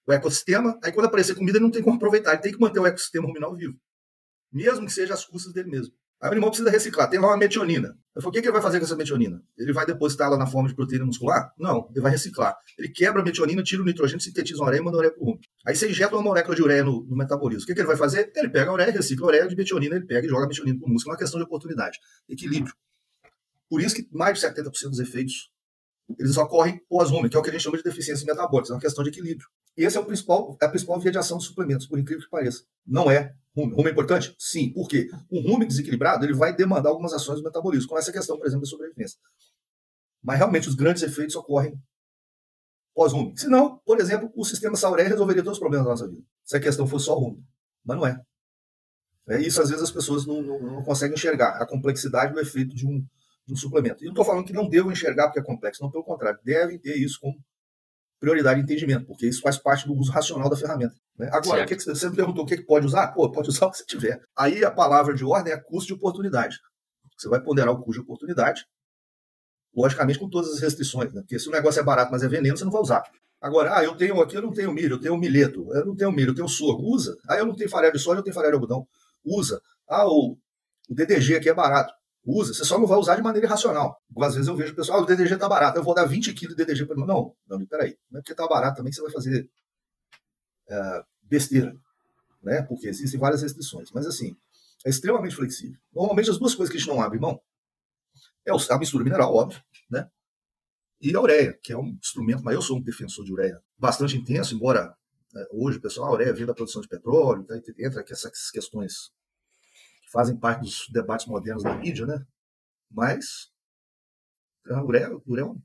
o ecossistema, aí quando aparecer comida, ele não tem como aproveitar, ele tem que manter o ecossistema ruminal vivo. mesmo que seja às custas dele mesmo. Aí o animal precisa reciclar, tem lá uma metionina. Eu falei, o que, que ele vai fazer com essa metionina? Ele vai depositar ela na forma de proteína muscular? Não, ele vai reciclar. Ele quebra a metionina, tira o nitrogênio, sintetiza uma ureia e manda a ureia para o rumo. Aí você injeta uma molécula de ureia no, no metabolismo. O que, que, ele vai fazer? Ele pega a ureia, recicla a ureia de metionina, ele pega e joga a metionina para o músculo. É uma questão de oportunidade, equilíbrio. Por isso que mais de 70% dos efeitos eles ocorrem pós-rumen, que é o que a gente chama de deficiência metabólica, é uma questão de equilíbrio. E esse é o principal, é a principal via de ação dos suplementos, por incrível que pareça. Não é rumen. Rumen é importante? Sim. Por quê? O rumen desequilibrado ele vai demandar algumas ações do metabolismo, como essa questão, por exemplo, da sobrevivência. Mas realmente os grandes efeitos ocorrem pós-rumen. Senão, por exemplo, o sistema Sauré resolveria todos os problemas da nossa vida. Se a questão fosse só rumen. Mas não é. É isso, às vezes, as pessoas não, não, não conseguem enxergar a complexidade do efeito de um, de um suplemento. E não estou falando que não devam enxergar porque é complexo, não, pelo contrário, devem ter isso como prioridade de entendimento, porque isso faz parte do uso racional da ferramenta. Né? Agora, o que, que você me perguntou o que, que pode usar? Pô, pode [laughs] usar o que você tiver. Aí a palavra de ordem é custo de oportunidade. Você vai ponderar o custo de oportunidade, logicamente com todas as restrições, né? porque se o negócio é barato, mas é veneno, você não vai usar. Agora, ah, eu tenho aqui, eu não tenho milho, eu tenho milheto, eu não tenho milho, eu tenho sorgo, usa. Ah, eu não tenho farelo de soja, eu tenho farelo de algodão, usa. Ah, o, o DDG aqui é barato, usa, você só não vai usar de maneira irracional. Às vezes eu vejo o pessoal, ah, o DDG está barato, eu vou dar 20 quilos de DDG para. Não, não, peraí, não é porque está barato também que você vai fazer é, besteira, né? porque existem várias restrições. Mas assim, é extremamente flexível. Normalmente as duas coisas que a gente não abre mão é a mistura mineral, óbvio, né? e a ureia, que é um instrumento, mas eu sou um defensor de ureia bastante intenso, embora né, hoje pessoal, a ureia vem da produção de petróleo, tá, entra aqui essas questões que fazem parte dos debates modernos da mídia, né? Mas a ureia, a ureia é um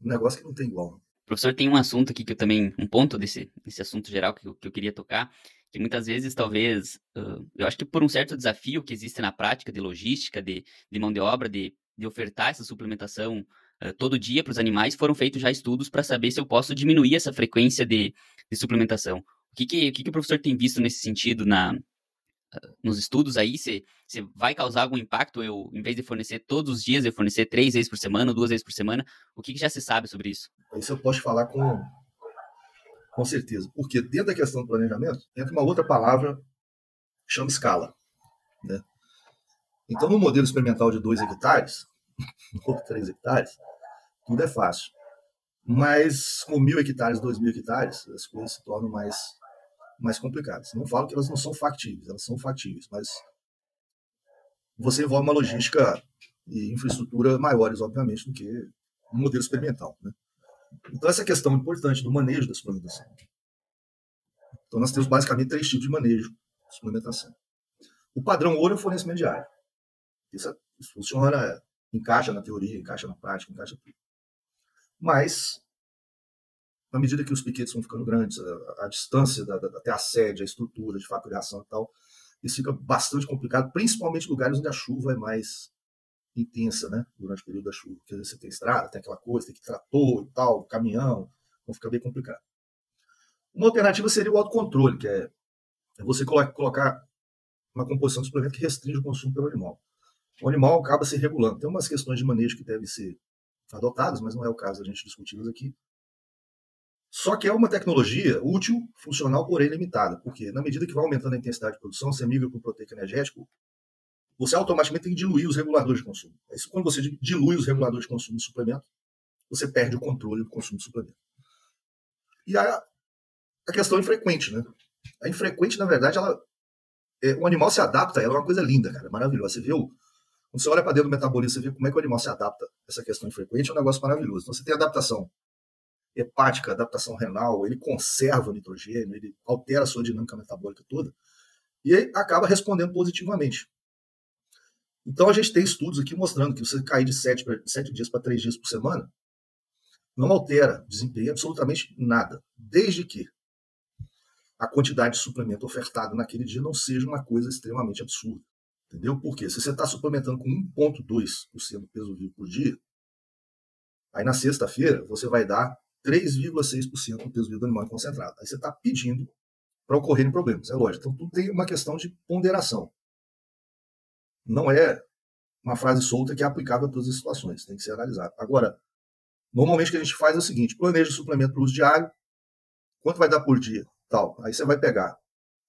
negócio que não tem igual. Né? Professor, tem um assunto aqui que eu também, um ponto desse, desse assunto geral que eu, que eu queria tocar, que muitas vezes, talvez, uh, eu acho que por um certo desafio que existe na prática de logística, de, de mão de obra, de, de ofertar essa suplementação uh, todo dia para os animais, foram feitos já estudos para saber se eu posso diminuir essa frequência de, de suplementação. O que, que, o que, que o professor tem visto nesse sentido na, nos estudos aí, se, se vai causar algum impacto eu, em vez de fornecer todos os dias, eu fornecer três vezes por semana, duas vezes por semana? O que, que já se sabe sobre isso? Isso eu posso falar com, com certeza. Porque dentro da questão do planejamento, entra uma outra palavra que chama escala. Né? Então, no modelo experimental de 2 hectares, [laughs] ou 3 hectares, tudo é fácil. Mas com mil hectares, dois mil hectares, as coisas se tornam mais mais complicadas. Não falo que elas não são factíveis, elas são factíveis, mas você envolve uma logística e infraestrutura maiores, obviamente, do que um modelo experimental. Né? Então, essa questão importante do manejo da suplementação. Então, nós temos basicamente três tipos de manejo de suplementação. O padrão ouro é o fornecimento diário. Isso, é, isso funciona, encaixa na teoria, encaixa na prática, encaixa tudo. Mas na medida que os piquetes vão ficando grandes, a, a distância da, da, até a sede, a estrutura de reação e tal, isso fica bastante complicado, principalmente em lugares onde a chuva é mais intensa, né? Durante o período da chuva. Porque você tem estrada, tem aquela coisa, tem que trator e tal, caminhão, então fica bem complicado. Uma alternativa seria o autocontrole, que é, é você colocar uma composição de suplemento que restringe o consumo pelo animal. O animal acaba se regulando. Tem umas questões de manejo que devem ser adotadas, mas não é o caso a gente discuti-las aqui. Só que é uma tecnologia útil, funcional, porém limitada, porque na medida que vai aumentando a intensidade de produção, você migra para o proteico energético, você automaticamente tem que diluir os reguladores de consumo. Isso, quando você dilui os reguladores de consumo do suplemento, você perde o controle do consumo do suplemento. E a, a questão é infrequente, né? A infrequente, na verdade, ela, é, o animal se adapta, ela é uma coisa linda, cara, maravilhosa. Você vê o, quando você olha para dentro do metabolismo, você vê como é que o animal se adapta a essa questão infrequente, é um negócio maravilhoso. Então você tem adaptação hepática, adaptação renal, ele conserva o nitrogênio, ele altera a sua dinâmica metabólica toda, e acaba respondendo positivamente. Então a gente tem estudos aqui mostrando que você cair de 7, sete dias para 3 dias por semana não altera desempenho absolutamente nada, desde que a quantidade de suplemento ofertado naquele dia não seja uma coisa extremamente absurda. Entendeu? Porque se você está suplementando com 1,2% do peso vivo por dia, aí na sexta-feira você vai dar 3,6% do peso vivo do animal concentrado. Aí você está pedindo para ocorrerem problemas, é lógico. Então, tudo tem uma questão de ponderação. Não é uma frase solta que é aplicável a todas as situações, tem que ser analisado. Agora, normalmente o que a gente faz é o seguinte: planeja o suplemento para uso diário, quanto vai dar por dia? Tal. Aí você vai pegar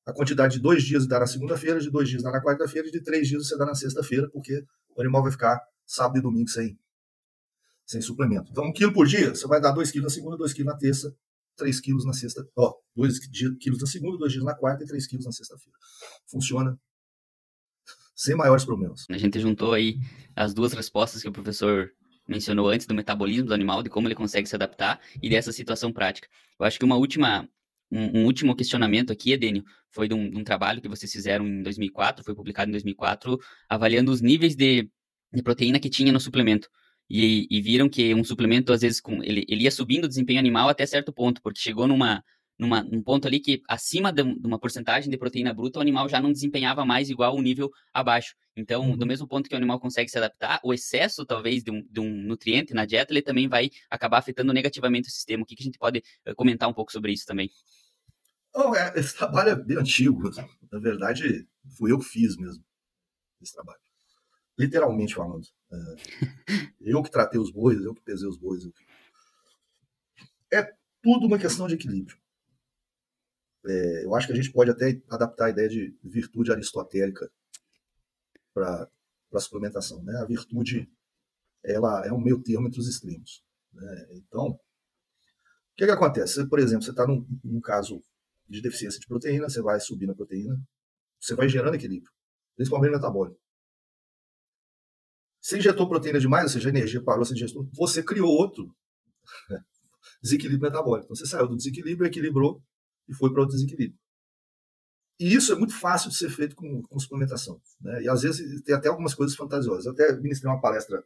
a quantidade de dois dias dá na segunda-feira, de dois dias dá na quarta-feira, de três dias você dá na sexta-feira, porque o animal vai ficar sábado e domingo sem, sem suplemento. Então, um quilo por dia, você vai dar dois quilos na segunda, dois quilos na terça, três quilos na sexta, ó, dois quilos na segunda, dois dias na quarta e três quilos na sexta-feira. Funciona sem maiores problemas. A gente juntou aí as duas respostas que o professor mencionou antes do metabolismo do animal, de como ele consegue se adaptar e dessa situação prática. Eu acho que uma última um, um, último questionamento aqui, Edênio, foi de um, de um, trabalho que vocês fizeram em 2004, foi publicado em 2004, avaliando os níveis de, de proteína que tinha no suplemento. E, e, viram que um suplemento, às vezes, com, ele, ele ia subindo o desempenho animal até certo ponto, porque chegou numa, numa, num ponto ali que acima de, uma porcentagem de proteína bruta, o animal já não desempenhava mais igual o nível abaixo. Então, uhum. do mesmo ponto que o animal consegue se adaptar, o excesso, talvez, de um, de um nutriente na dieta, ele também vai acabar afetando negativamente o sistema. O que, que a gente pode uh, comentar um pouco sobre isso também? Oh, é, [laughs] esse trabalho é bem antigo. Na verdade, fui eu que fiz mesmo esse trabalho. Literalmente falando. Eu que tratei os bois, eu que pesei os bois. É tudo uma questão de equilíbrio. É, eu acho que a gente pode até adaptar a ideia de virtude aristotélica para a suplementação. Né? A virtude ela é um meio termo entre os extremos. Né? Então, o que, que acontece? por exemplo, você está num, num, caso de deficiência de proteína, você vai subir na proteína, você vai gerando equilíbrio, principalmente metabólico. Você injetou proteína demais, ou seja, a energia parou, você injetou, você criou outro desequilíbrio metabólico. Então você saiu do desequilíbrio, equilibrou e foi para o desequilíbrio. E isso é muito fácil de ser feito com, com suplementação. Né? E às vezes tem até algumas coisas fantasiosas. Eu até ministrei uma palestra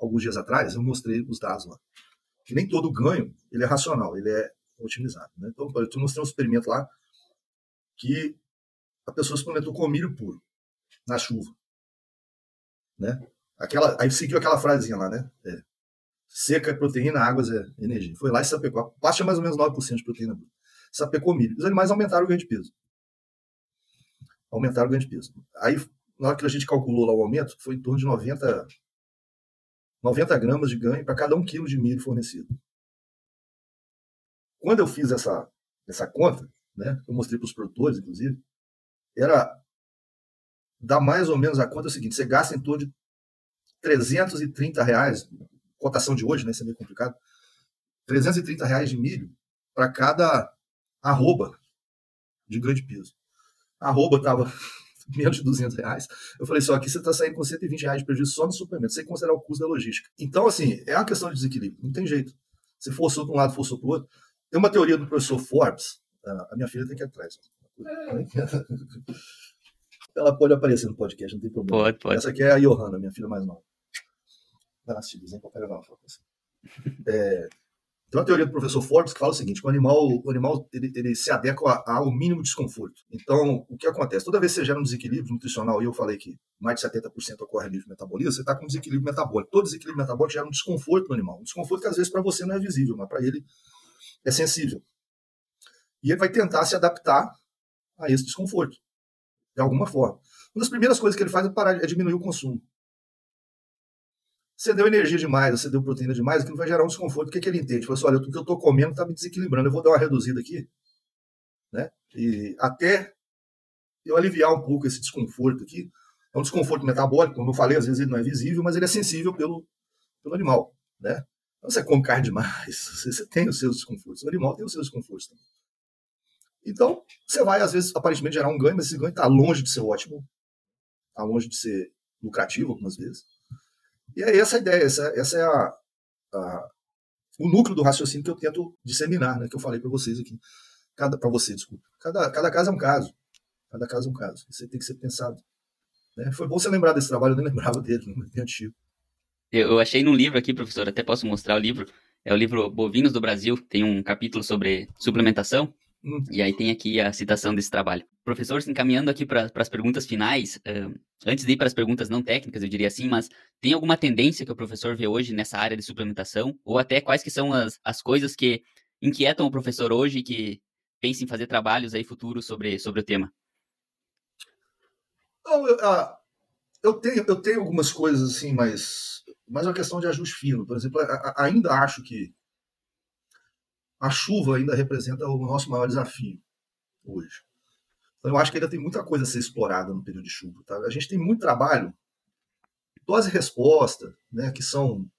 alguns dias atrás, eu mostrei os dados lá. Que nem todo ganho ele é racional, ele é otimizado. Né? Então, eu mostrei um experimento lá que a pessoa suplementou com milho puro, na chuva. Né? Aquela, aí seguiu aquela frasezinha lá, né? É, seca é proteína, águas é energia. Foi lá e sapecou. A pasta é mais ou menos 9% de proteína. Sapecou milho. Os animais aumentaram o ganho de peso. Aumentaram o ganho de peso. Aí, na hora que a gente calculou lá o aumento, foi em torno de 90, 90 gramas de ganho para cada um quilo de milho fornecido. Quando eu fiz essa, essa conta, né, eu mostrei para os produtores, inclusive, era dá mais ou menos a conta é o seguinte: você gasta em torno de 330 reais, cotação de hoje, né? Isso é meio complicado. 330 reais de milho para cada arroba de grande peso. A arroba estava [laughs] menos de 200 reais. Eu falei, só aqui você está saindo com 120 reais de prejuízo só no suplemento, sem considerar o custo da logística. Então, assim, é uma questão de desequilíbrio, não tem jeito. Se forçou para um lado, forçou para o outro. Tem uma teoria do professor Forbes, a minha filha tem que ir atrás. [laughs] Ela pode aparecer no podcast, não tem problema. Pode, pode. Essa aqui é a Johanna, minha filha mais nova. Vai nascer, dizem que eu É, tem uma teoria do professor Forbes que fala o seguinte: que o animal, o animal ele, ele se adequa ao mínimo desconforto. Então, o que acontece? Toda vez que você gera um desequilíbrio nutricional, e eu falei que mais de 70% ocorre livre metabolismo, você está com um desequilíbrio metabólico. Todo desequilíbrio metabólico gera um desconforto no animal. Um desconforto que às vezes para você não é visível, mas para ele é sensível. E ele vai tentar se adaptar a esse desconforto, de alguma forma. Uma das primeiras coisas que ele faz é, parar, é diminuir o consumo. Você deu energia demais, você deu proteína demais, aquilo vai gerar um desconforto. O que, que ele entende? Fala assim, olha, o que eu estou comendo está me desequilibrando, eu vou dar uma reduzida aqui. Né? E até eu aliviar um pouco esse desconforto aqui. É um desconforto metabólico, como eu falei, às vezes ele não é visível, mas ele é sensível pelo, pelo animal. Né? Então você come carne demais, [laughs] você tem os seus desconfortos. O animal tem os seus desconfortos também. Então, você vai, às vezes, aparentemente gerar um ganho, mas esse ganho está longe de ser ótimo, está longe de ser lucrativo algumas vezes. E é essa a ideia, essa, essa é a, a, o núcleo do raciocínio que eu tento disseminar, né, que eu falei para vocês aqui. Para você, desculpa. Cada, cada caso é um caso. Cada caso é um caso. Isso tem que ser pensado. Né? Foi bom você lembrar desse trabalho, eu nem lembrava dele, não é antigo. Eu achei num livro aqui, professor, até posso mostrar o livro. É o livro Bovinos do Brasil, tem um capítulo sobre suplementação. E aí tem aqui a citação desse trabalho. Professor, encaminhando aqui para as perguntas finais, uh, antes de ir para as perguntas não técnicas, eu diria assim, mas tem alguma tendência que o professor vê hoje nessa área de suplementação? Ou até quais que são as, as coisas que inquietam o professor hoje que pensa em fazer trabalhos aí futuros sobre, sobre o tema? Não, eu, uh, eu, tenho, eu tenho algumas coisas assim, mas, mas é uma questão de ajuste fino. Por exemplo, ainda acho que a chuva ainda representa o nosso maior desafio hoje. Então, eu acho que ainda tem muita coisa a ser explorada no período de chuva. Tá? A gente tem muito trabalho, dose e resposta, né, que são.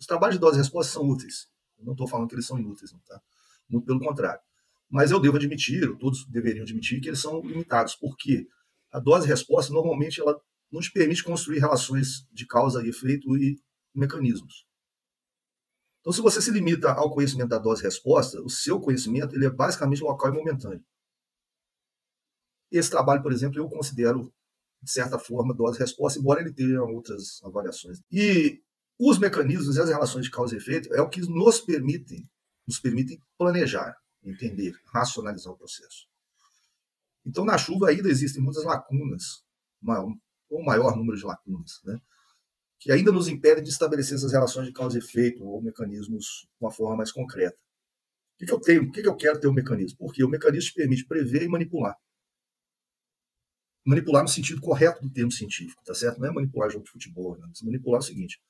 Os trabalhos de dose e resposta são úteis. Eu não estou falando que eles são inúteis, não, tá? Muito pelo contrário. Mas eu devo admitir, ou todos deveriam admitir, que eles são limitados. Porque a dose e resposta, normalmente, ela te permite construir relações de causa e efeito e mecanismos. Então, se você se limita ao conhecimento da dose e resposta, o seu conhecimento ele é basicamente local e momentâneo. Esse trabalho, por exemplo, eu considero, de certa forma, dose-resposta, embora ele tenha outras avaliações. E os mecanismos e as relações de causa e efeito é o que nos permitem, nos permitem planejar, entender, racionalizar o processo. Então, na chuva ainda existem muitas lacunas, um maior número de lacunas, né? Que ainda nos impedem de estabelecer essas relações de causa e efeito ou mecanismos de uma forma mais concreta. O que, que eu tenho? Por que, que eu quero ter um mecanismo? Porque o mecanismo te permite prever e manipular manipular no sentido correto do termo científico, tá certo? Não é manipular jogo de futebol, né? manipular é o seguinte: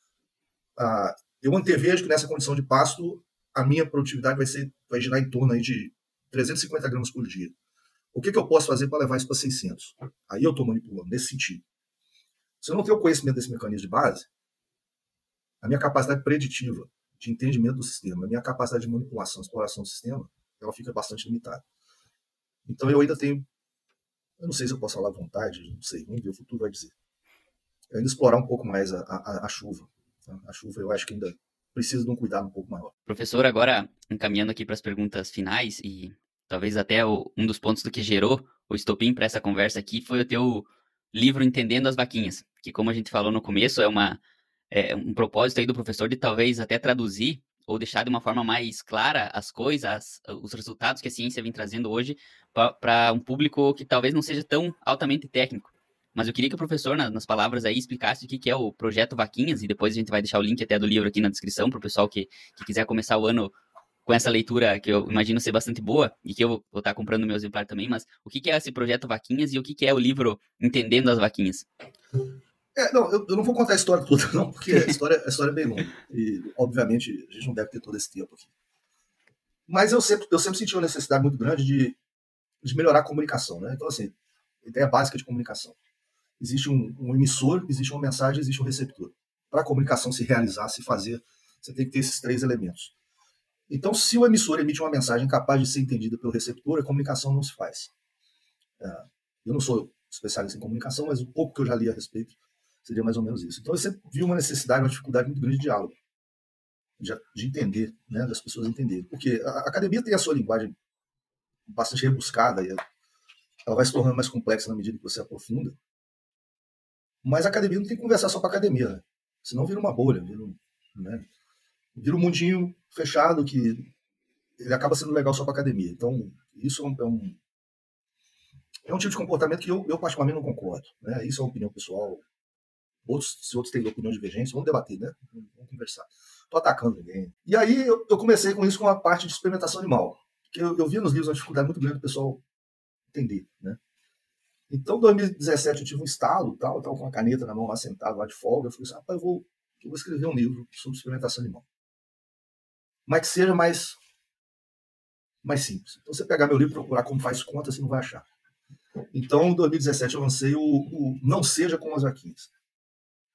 ah, eu antevejo que nessa condição de pasto a minha produtividade vai ser vai girar em torno aí de 350 gramas por dia. O que, que eu posso fazer para levar isso para 600? Aí eu estou manipulando nesse sentido. Se eu não tenho conhecimento desse mecanismo de base, a minha capacidade preditiva de entendimento do sistema, a minha capacidade de manipulação, exploração do sistema, ela fica bastante limitada. Então eu ainda tenho eu não sei se eu posso falar à vontade, não sei, vamos ver, o futuro vai dizer. Eu ainda explorar um pouco mais a, a, a chuva. Tá? A chuva eu acho que ainda precisa de um cuidado um pouco maior. Professor, agora encaminhando aqui para as perguntas finais e talvez até o, um dos pontos do que gerou o estopim para essa conversa aqui foi o teu livro Entendendo as Vaquinhas, que como a gente falou no começo, é uma é um propósito aí do professor de talvez até traduzir ou deixar de uma forma mais clara as coisas, os resultados que a ciência vem trazendo hoje para um público que talvez não seja tão altamente técnico. Mas eu queria que o professor, nas palavras aí, explicasse o que é o Projeto Vaquinhas, e depois a gente vai deixar o link até do livro aqui na descrição para o pessoal que, que quiser começar o ano com essa leitura, que eu imagino ser bastante boa, e que eu vou estar comprando meu exemplar também, mas o que é esse Projeto Vaquinhas e o que é o livro Entendendo as Vaquinhas? É, não, eu, eu, não vou contar a história toda, não, porque a história, a história é bem longa. E, obviamente, a gente não deve ter todo esse tempo aqui. Mas eu sempre, eu sempre senti uma necessidade muito grande de, de melhorar a comunicação. Né? Então, assim, ideia básica de comunicação. Existe um, um emissor, existe uma mensagem, existe um receptor. Para a comunicação se realizar, se fazer, você tem que ter esses três elementos. Então, se o emissor emite uma mensagem capaz de ser entendida pelo receptor, a comunicação não se faz. É, eu não sou especialista em comunicação, mas o pouco que eu já li a respeito Seria mais ou menos isso. Então você viu uma necessidade, uma dificuldade muito grande de diálogo, de, de entender, né, das pessoas entenderem. Porque a, academia tem a sua linguagem bastante rebuscada, e ela vai se tornando mais complexa na medida que você aprofunda. Mas a academia não tem que conversar só para a academia, né? senão vira uma bolha, vira um, né? Vira um mundinho fechado que ele acaba sendo legal só para academia. Então, isso é um, é um, é um tipo de comportamento que eu, eu particularmente não concordo. Né? Isso é uma opinião pessoal, Outros, se outros têm opinião divergente, vamos debater, né? Vamos conversar. Estou atacando ninguém. E aí eu, eu, comecei com isso com a parte de experimentação animal. Que eu, eu via nos livros uma dificuldade muito grande do pessoal entender, né? Então, em 2017, eu tive um estalo, tal, tal, com a caneta na mão lá sentado, lá de folga. Eu falei assim, rapaz, eu vou, eu vou escrever um livro sobre experimentação animal. Mas que seja mais, mais simples. Então, você pegar meu livro e procurar como faz conta, você não vai achar. Então, em 2017, eu lancei o, o Não Seja Como as Vaquinhas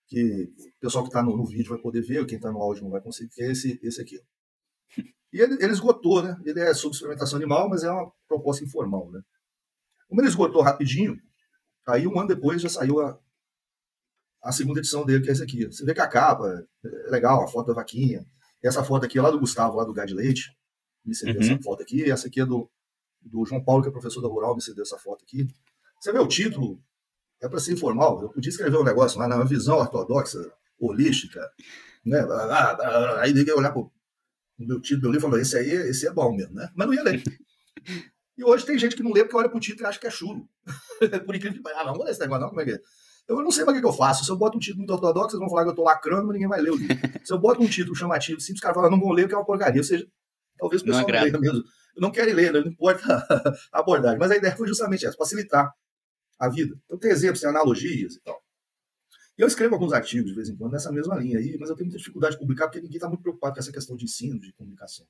que o pessoal que está no, no, vídeo vai poder ver, quem está no áudio não vai conseguir, que é esse, esse aqui. E ele, ele, esgotou, né? Ele é sobre experimentação animal, mas é uma proposta informal, né? Como ele esgotou rapidinho, aí um ano depois já saiu a, a segunda edição dele, que é esse aqui. Você vê que a capa é legal, a foto da vaquinha. Essa foto aqui é lá do Gustavo, lá do Gad Leite. Me cedeu uhum. essa foto aqui. Essa aqui é do, do João Paulo, que é professor da Rural, me cedeu essa foto aqui. Você vê o título, é para ser informal. Eu podia escrever um negócio lá na visão ortodoxa, holística, né? Aí ninguém olhar para o meu título do livro e falar, esse aí esse é bom mesmo, né? Mas não ia ler. [laughs] E hoje tem gente que não lê porque olha para o título e acha que é chulo. [laughs] Por incrível que pareça, ah, não vou ler esse negócio não, como é que é? Eu não sei mais o que, eu faço. Se eu boto um título muito ortodoxo, eles vão falar que eu estou lacrando, mas ninguém vai ler o livro. Se eu boto um título chamativo, simples, os caras falam, não vão ler porque é uma porcaria. Ou seja, talvez o pessoal não, não leia mesmo. Eu não quero ler, não importa [laughs] a abordagem. Mas a ideia foi justamente essa, facilitar a vida. Então tem exemplos, tem analogias e tal. E eu escrevo alguns artigos de vez em quando nessa mesma linha aí, mas eu tenho muita dificuldade de publicar porque ninguém está muito preocupado com essa questão de ensino, de comunicação.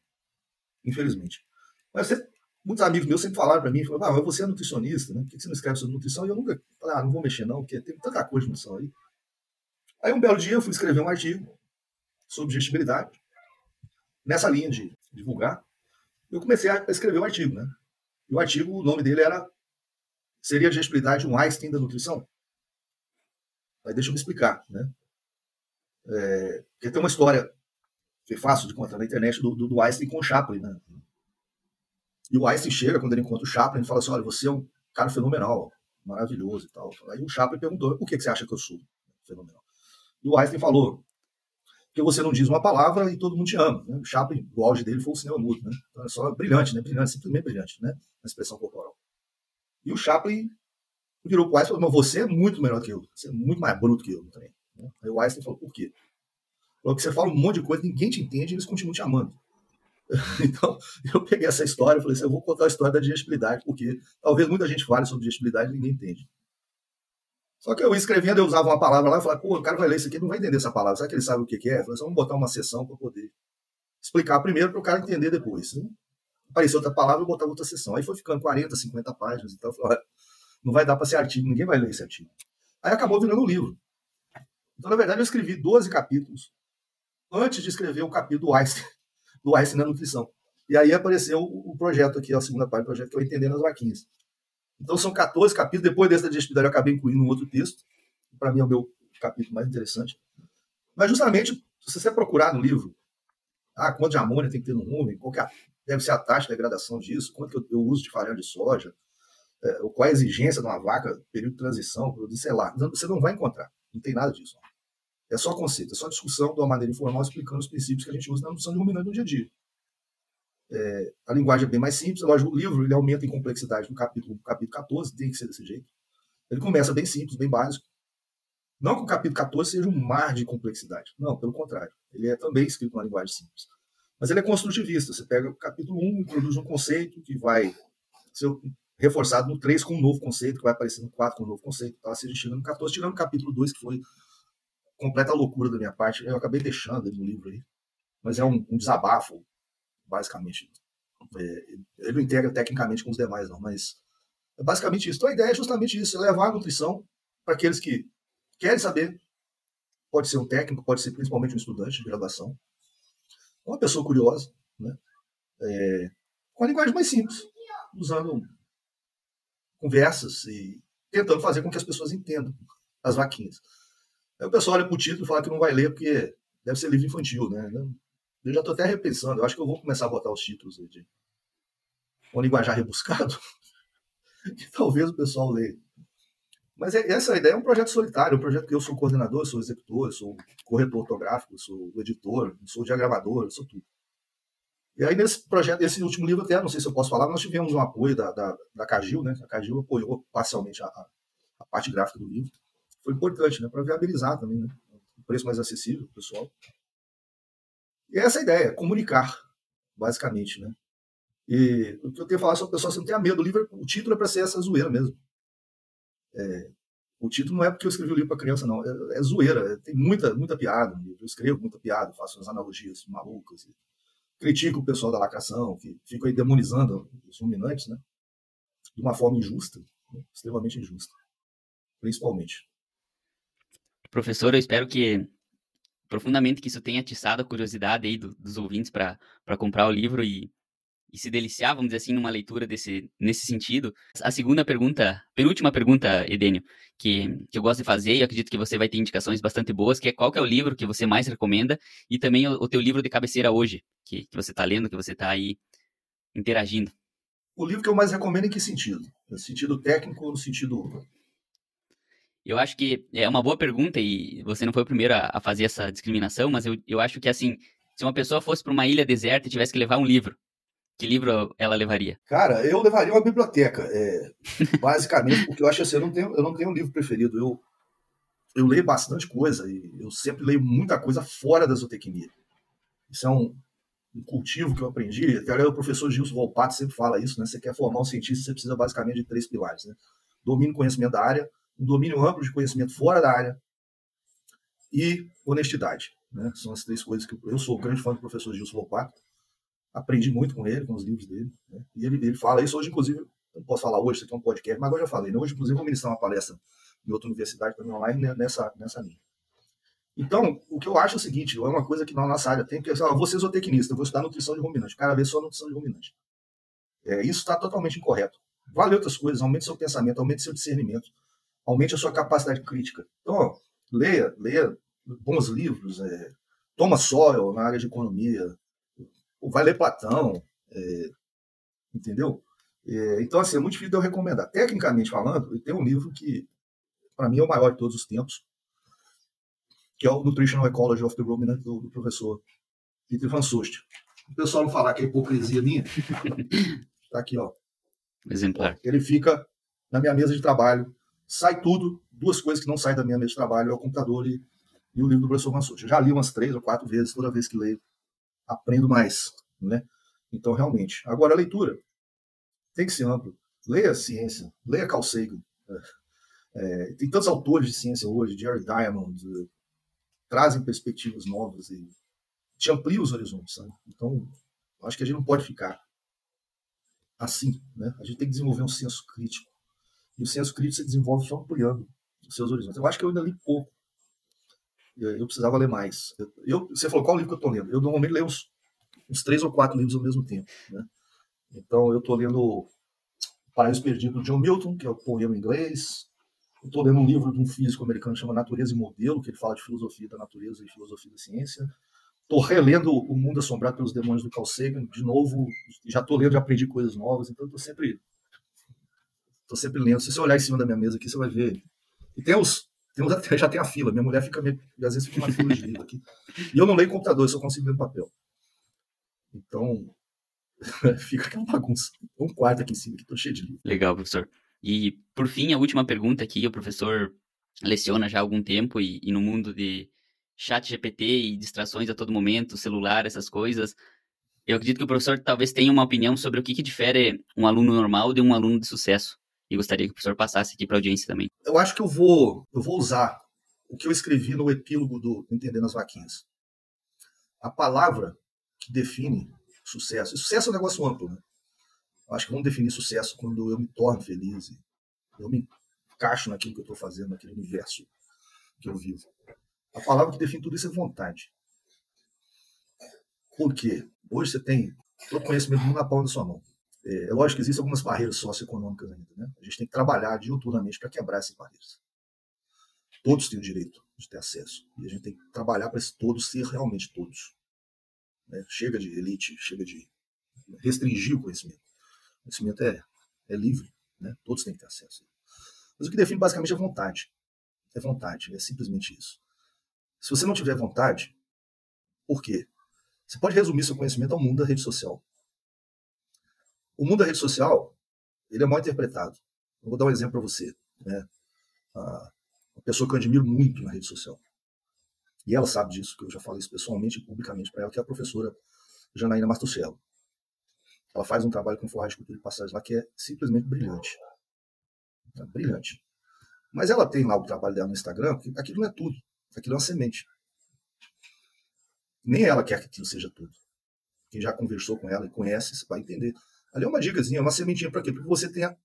Infelizmente. Mas você muitos amigos meus sempre falaram para mim, falaram, ah, mas você é nutricionista, né? Por que você não escreve sobre nutrição? E eu nunca falei, ah, não vou mexer não, porque tem tanta coisa de nutrição aí. Aí um belo dia eu fui escrever um artigo sobre digestibilidade, nessa linha de divulgar. Eu comecei a escrever um artigo, né? E o artigo, o nome dele era Seria a digestibilidade um Einstein da nutrição? Aí deixa eu me explicar, né? É, porque tem uma história que é fácil de contar na internet do, do, do Einstein com o Chaplin, né? E o Einstein chega, quando ele encontra o Chaplin, e fala assim, olha, você é um cara fenomenal, maravilhoso e tal. Aí o Chaplin perguntou, por que, você acha que eu sou fenomenal? E o Einstein falou, porque você não diz uma palavra e todo mundo te ama. Né? O Chaplin, o auge dele foi o cinema mudo, né? Então é só brilhante, né? Brilhante, simplesmente brilhante, né? Na expressão corporal. E o Chaplin virou para o Einstein e falou, mas você é muito melhor que eu, você é muito mais bruto que eu também. Né? Aí o Einstein falou, por quê? Falou que você fala um monte de coisa, ninguém te entende e eles continuam te amando. [laughs] Então, eu peguei essa história e falei assim, eu vou contar a história da digestibilidade, porque talvez muita gente fale sobre digestibilidade e ninguém entende. Só que eu escrevendo, eu usava uma palavra lá e falava, pô, o cara vai ler isso aqui não vai entender essa palavra. Será que ele sabe o que é? Eu falei, vamos botar uma sessão para poder explicar primeiro para o cara entender depois. Né? Apareceu outra palavra, eu botava outra sessão. Aí foi ficando 40, 50 páginas. Então, eu falei, não vai dar para ser artigo, ninguém vai ler esse artigo. Aí acabou virando um livro. Então, na verdade, eu escrevi 12 capítulos antes de escrever o capítulo Einstein, do Einstein na nutrição. E aí apareceu o projeto aqui, a segunda parte do projeto, que é o Entendendo as Vaquinhas. Então são 14 capítulos. Depois dessa digestibilidade, eu acabei incluindo um outro texto. Para mim é o meu capítulo mais interessante. Mas justamente, se você procurar no livro, ah, quanto de amônia tem que ter no rumen, qual é deve ser a taxa de degradação disso, quanto que eu, eu uso de farinha de soja, é, qual é a exigência de uma vaca, período de transição, sei lá. Você não vai encontrar. Não tem nada disso. É só conceito, é só discussão de uma maneira informal explicando os princípios que a gente usa na nutrição de ruminante no dia a dia. É, a linguagem é bem mais simples, lógico, o livro ele aumenta em complexidade no capítulo, capítulo 14, tem que ser desse jeito. Ele começa bem simples, bem básico. Não que o capítulo 14 seja um mar de complexidade. Não, pelo contrário. Ele é também escrito numa linguagem simples. Mas ele é construtivista. Você pega o capítulo 1, introduz um conceito que vai ser reforçado no 3 com um novo conceito, que vai aparecer no 4 com um novo conceito. Assim, chegando no 14, tirando o capítulo 2, que foi completa loucura da minha parte. Eu acabei deixando ele no livro aí. Mas é um, um desabafo basicamente. É, ele não integra tecnicamente com os demais, não, mas é basicamente isso. Então a ideia é justamente isso: é levar a nutrição para aqueles que querem saber. Pode ser um técnico, pode ser principalmente um estudante de graduação, uma pessoa curiosa, né? É, com a linguagem mais simples, usando conversas e tentando fazer com que as pessoas entendam as vaquinhas. Aí o pessoal olha para o título e fala que não vai ler porque deve ser livro infantil, né? Eu já estou até repensando. Eu acho que eu vou começar a botar os títulos de um linguajar rebuscado, [laughs] que talvez o pessoal leia. Mas é, essa ideia é um projeto solitário, um projeto que eu sou coordenador, sou executor, sou corretor ortográfico, sou editor, sou diagramador, sou tudo. E aí, nesse projeto, esse último livro, até não sei se eu posso falar, nós tivemos um apoio da, da, da Cagil, né? A Cagil apoiou parcialmente a, a parte gráfica do livro. Foi importante, né? Para viabilizar também, né? Um preço mais acessível pessoal. E é essa a ideia, comunicar, basicamente, né? E o que eu tenho a falar sobre o pessoal, você não tenha medo, o livro, o título é para ser essa zoeira mesmo. É, o título não é porque eu escrevi o livro para criança, não. É, é, zoeira, é, tem muita, muita piada no livro. Eu escrevo muita piada, faço umas analogias malucas. critico o pessoal da lacração, que fica aí demonizando os ruminantes, né? De uma forma injusta, né? extremamente injusta, principalmente. Professor, eu espero que profundamente que isso tenha atiçado a curiosidade aí do, dos ouvintes para comprar o livro e, e se deliciar, vamos dizer assim, numa leitura desse, nesse sentido. A segunda pergunta, penúltima pergunta, Edênio, que, que eu gosto de fazer e acredito que você vai ter indicações bastante boas, que é qual que é o livro que você mais recomenda e também o, o teu livro de cabeceira hoje, que, que você está lendo, que você está aí interagindo. O livro que eu mais recomendo em que sentido? No sentido técnico ou no sentido eu acho que é uma boa pergunta e você não foi o primeiro a, a fazer essa discriminação, mas eu, eu acho que, assim, se uma pessoa fosse para uma ilha deserta e tivesse que levar um livro, que livro ela levaria? Cara, eu levaria uma biblioteca, é, [laughs] basicamente, porque eu acho assim, eu não tenho, eu não tenho um livro preferido. Eu, eu leio bastante coisa e eu sempre leio muita coisa fora da zootecnia. Isso é um, um cultivo que eu aprendi. Até o professor Gilson Volpato sempre fala isso, né? Você quer formar um cientista, você precisa basicamente de três pilares, né? Domínio conhecimento da área, um domínio amplo de conhecimento fora da área e honestidade. Né? São as três coisas que eu, eu sou grande fã do professor Gilson Lopato. Aprendi muito com ele, com os livros dele. Né? E ele, ele fala isso hoje, inclusive, não posso falar hoje, isso aqui é um podcast, mas agora já falei. Né? Hoje, inclusive, vou ministrar uma palestra em outra universidade também online nessa, nessa linha. Então, o que eu acho é o seguinte, é uma coisa que na nossa área tem, que eu vou ser zootecnista, vou estudar nutrição de ruminante, o cara vê só nutrição de ruminante. É, isso está totalmente incorreto. Vale outras coisas, aumente seu pensamento, aumente seu discernimento, aumente a sua capacidade crítica. Então, ó, leia, leia bons livros, é, toma Soil na área de economia, vai ler Platão, é, entendeu? É, então, assim, é muito difícil de eu recomendar. Tecnicamente falando, tem um livro que, para mim, é o maior de todos os tempos, que é o Nutritional Ecology of the Ruminant, do, do professor Peter Van Soest. O pessoal não falar que é hipocrisia minha, [laughs] tá aqui, ó. Exemplar. Ele fica na minha mesa de trabalho, sai tudo, duas coisas que não saem da minha mesa de trabalho, é o computador e, e o livro do professor Soest. Eu já li umas três ou quatro vezes, toda vez que leio, aprendo mais, né? Então, realmente. Agora, a leitura tem que ser amplo. Leia ciência, leia Carl Sagan. É, tem tantos autores de ciência hoje, Jerry Diamond, trazem perspectivas novas e te amplia os horizontes. Sabe? Então, acho que a gente não pode ficar assim. Né? A gente tem que desenvolver um senso crítico. E o senso crítico se desenvolve só ampliando os seus horizontes. Eu acho que eu ainda li pouco. Eu, precisava ler mais. Eu, você falou qual livro que eu estou lendo? Eu normalmente leio uns, uns, três ou quatro livros ao mesmo tempo. Né? Então, eu estou lendo Paraíso Perdido, do John Milton, que é o poema em inglês. Estou lendo um livro de um físico americano que chama Natureza e Modelo, que ele fala de filosofia da natureza e filosofia da ciência. Estou relendo O Mundo Assombrado pelos Demônios do Carl Sagan, de novo, já estou lendo, já aprendi coisas novas, então estou sempre, tô sempre lendo. Se você olhar em cima da minha mesa aqui, você vai ver. E tem os, tem os [laughs] já tem a fila, minha mulher fica meio, às vezes fica uma fila de livro aqui. E eu não leio computador, eu só consigo ler papel. Então, [laughs] fica aquela bagunça. Um quarto aqui em cima, que estou cheio de livro. Legal, professor. E, por fim, a última pergunta aqui, o professor leciona já há algum tempo e, e no mundo de chat GPT e distrações a todo momento, celular, essas coisas, eu acredito que o professor talvez tenha uma opinião sobre o que, que difere um aluno normal de um aluno de sucesso. E gostaria que o professor passasse aqui para a audiência também. Eu acho que eu vou, eu vou usar o que eu escrevi no epílogo do Entendendo as Vaquinhas. A palavra que define sucesso. E sucesso é um negócio amplo, né? Acho que vamos definir sucesso quando eu me torno feliz, eu me encaixo naquilo que eu estou fazendo, naquele universo que eu vivo. A palavra que define tudo isso é vontade. Por quê? Hoje você tem todo conhecimento na palma da sua mão. É, é lógico que existem algumas barreiras socioeconômicas ainda. Né? A gente tem que trabalhar diuturnamente para quebrar essas barreiras. Todos têm o direito de ter acesso. E a gente tem que trabalhar para todos ser realmente todos. Né? Chega de elite, chega de restringir o conhecimento conhecimento é, é livre, né? todos têm que ter acesso. Mas o que define basicamente é vontade. É vontade, é simplesmente isso. Se você não tiver vontade, por quê? Você pode resumir seu conhecimento ao mundo da rede social. O mundo da rede social, ele é mal interpretado. Eu vou dar um exemplo para você. Né? Uma pessoa que eu admiro muito na rede social. E ela sabe disso, que eu já falei isso pessoalmente e publicamente para ela, que é a professora Janaína Martuchello. Ela faz um trabalho com forragem de cultura de passagens lá que é simplesmente brilhante. É brilhante. Mas ela tem lá o trabalho dela no Instagram, que aquilo não é tudo. Aquilo é uma semente. Nem ela quer que aquilo seja tudo. Quem já conversou com ela e conhece, vai entender. Ali é uma dicasinha, uma sementinha para quê? Para que você tenha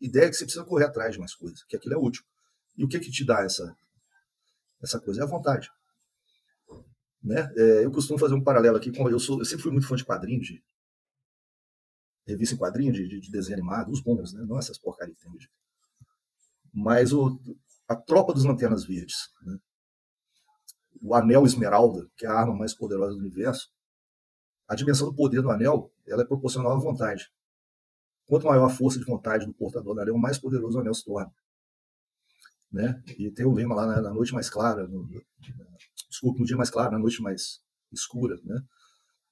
ideia que você precisa correr atrás de mais coisas, que aquilo é útil. E o que que te dá essa, essa coisa? É a vontade. Né? É, eu costumo fazer um paralelo aqui com. Eu, sou, eu sempre fui muito fã de quadrinhos, de, revista em quadrinho de, de, desenho animado, os bons, né? não essas porcarias que tem hoje. Mas o, a tropa dos Lanternas Verdes, né? o Anel Esmeralda, que é a arma mais poderosa do universo, a dimensão do poder do anel ela é proporcional à vontade. Quanto maior a força de vontade do portador do anel, mais poderoso o anel se torna. Né? E tem o lema lá né? na noite mais clara, no, no dia mais claro, na noite mais escura, né?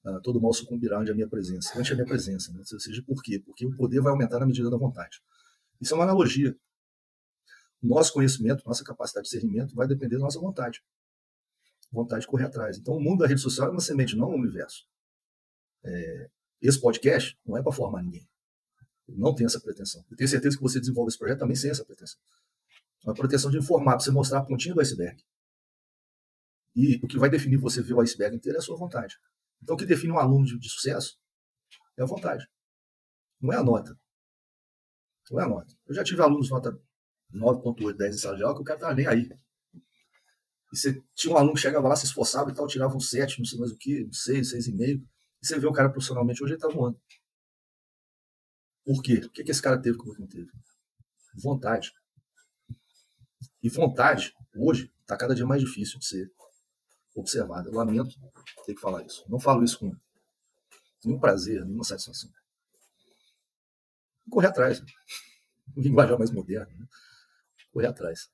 uh, todo mal sucumbirá ante a minha presença. Ante a minha presença. Né? Ou seja, por quê? Porque o poder vai aumentar na medida da vontade. Isso é uma analogia. Nosso conhecimento, nossa capacidade de discernimento vai depender da nossa vontade. Vontade de correr atrás. Então, o mundo da rede social é uma semente, não um universo. É, esse podcast não é para formar ninguém. não tem essa pretensão. Eu tenho certeza que você desenvolve esse projeto também sem essa pretensão. É uma pretensão de informar, para você mostrar a pontinha do iceberg. E o que vai definir você ver o iceberg inteiro é a sua vontade. Então, o que define um aluno de, de sucesso é a vontade. Não é a nota. Não é a nota. Eu já tive alunos nota 9.8, 10 em sala de aula que o cara estava nem aí. E você tinha um aluno que chegava lá, se esforçava e tal, tirava um 7, não sei mais o que, um 6, 6,5. E você vê o cara profissionalmente, hoje ele está voando. Por quê? O que, que esse cara teve que o não teve? Vontade. E vontade, hoje, está cada dia mais difícil de ser observada. Eu lamento ter que falar isso. Não falo isso com nenhum prazer, nenhuma satisfação. Correr atrás. Né? [laughs] Linguajar mais moderno. Né? Correr atrás.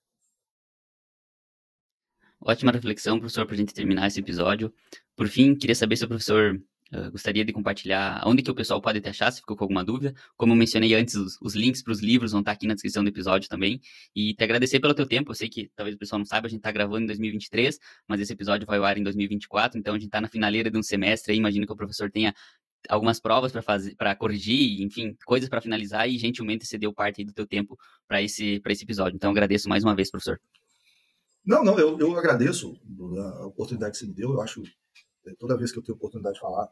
Ótima reflexão, professor, para a gente terminar esse episódio. Por fim, queria saber se o professor uh, gostaria de compartilhar onde que o pessoal pode te achar, se ficou com alguma dúvida. Como eu mencionei antes, os, os links para os livros vão estar aqui na descrição do episódio também. E te agradecer pelo teu tempo. Eu sei que talvez o pessoal não saiba, a gente está gravando em 2023, mas esse episódio vai ao ar em 2024, então a gente está na finaleira de um semestre aí. Imagino que o professor tenha algumas provas para fazer, para corrigir, enfim, coisas para finalizar e gentilmente cedeu parte do teu tempo para esse, esse episódio. Então agradeço mais uma vez, professor. Não, não, eu, eu agradeço a oportunidade que você me deu. Eu acho, toda vez que eu tenho oportunidade de falar,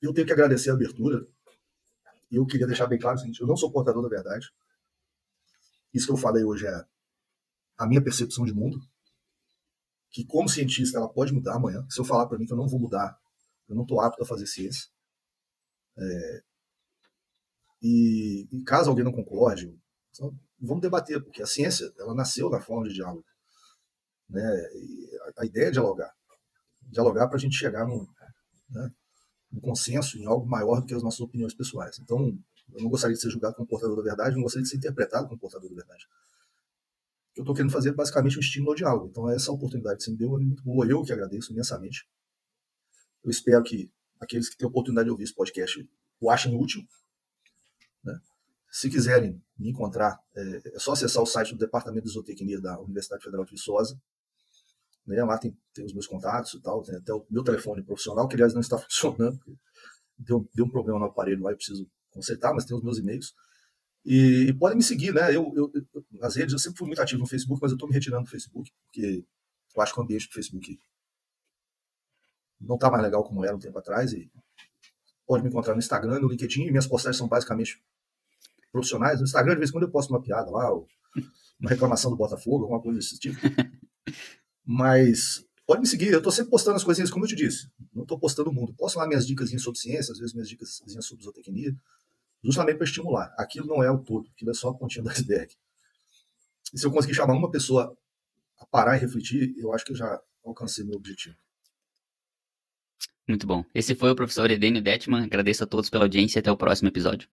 eu tenho que agradecer a abertura. E eu queria deixar bem claro o seguinte: eu não sou portador da verdade. Isso que eu falei hoje é a minha percepção de mundo. Que, como cientista, ela pode mudar amanhã. Se eu falar para mim que eu não vou mudar, eu não estou apto a fazer ciência. É, e, e, caso alguém não concorde, vamos debater, porque a ciência ela nasceu na forma de diálogo. Né? A, a, ideia é dialogar. Dialogar para a gente chegar num, né, consenso, em algo maior do que as nossas opiniões pessoais. Então, eu não gostaria de ser julgado como portador da verdade, não gostaria de ser interpretado como portador da verdade. O que eu estou querendo fazer é basicamente um estímulo ao diálogo. Então, essa oportunidade que você me deu é muito boa. Eu que agradeço imensamente. Eu espero que aqueles que têm a oportunidade de ouvir esse podcast o achem útil. Né? Se quiserem me encontrar, é, é, só acessar o site do Departamento de Zootecnia da Universidade Federal de Viçosa. Né? Lá tem, tem os meus contatos e tal, tem até o meu telefone profissional, que aliás não está [laughs] funcionando. Deu, deu um problema no aparelho lá, eu preciso consertar, mas tem os meus e-mails. E, e podem me seguir, né? Eu, eu, eu, nas redes eu sempre fui muito ativo no Facebook, mas eu estou me retirando do Facebook, porque eu acho que o ambiente do Facebook não está mais legal como era um tempo atrás. E pode me encontrar no Instagram, no LinkedIn, e minhas postagens são basicamente profissionais. No Instagram, de vez em quando, eu posto uma piada lá, uma reclamação do Botafogo, alguma coisa desse tipo. [laughs] Mas pode me seguir, eu estou sempre postando as coisinhas, como eu te disse. Não estou postando o mundo. Posto lá minhas dicas sobre ciência, às vezes minhas dicas sobre zootecnia, justamente para estimular. Aquilo não é o todo, aquilo é só a pontinha do [laughs] iceberg. E se eu conseguir chamar uma pessoa a parar e refletir, eu acho que eu já alcancei meu objetivo. Muito bom. Esse foi o professor Edênio Detman. Agradeço a todos pela audiência e até o próximo episódio.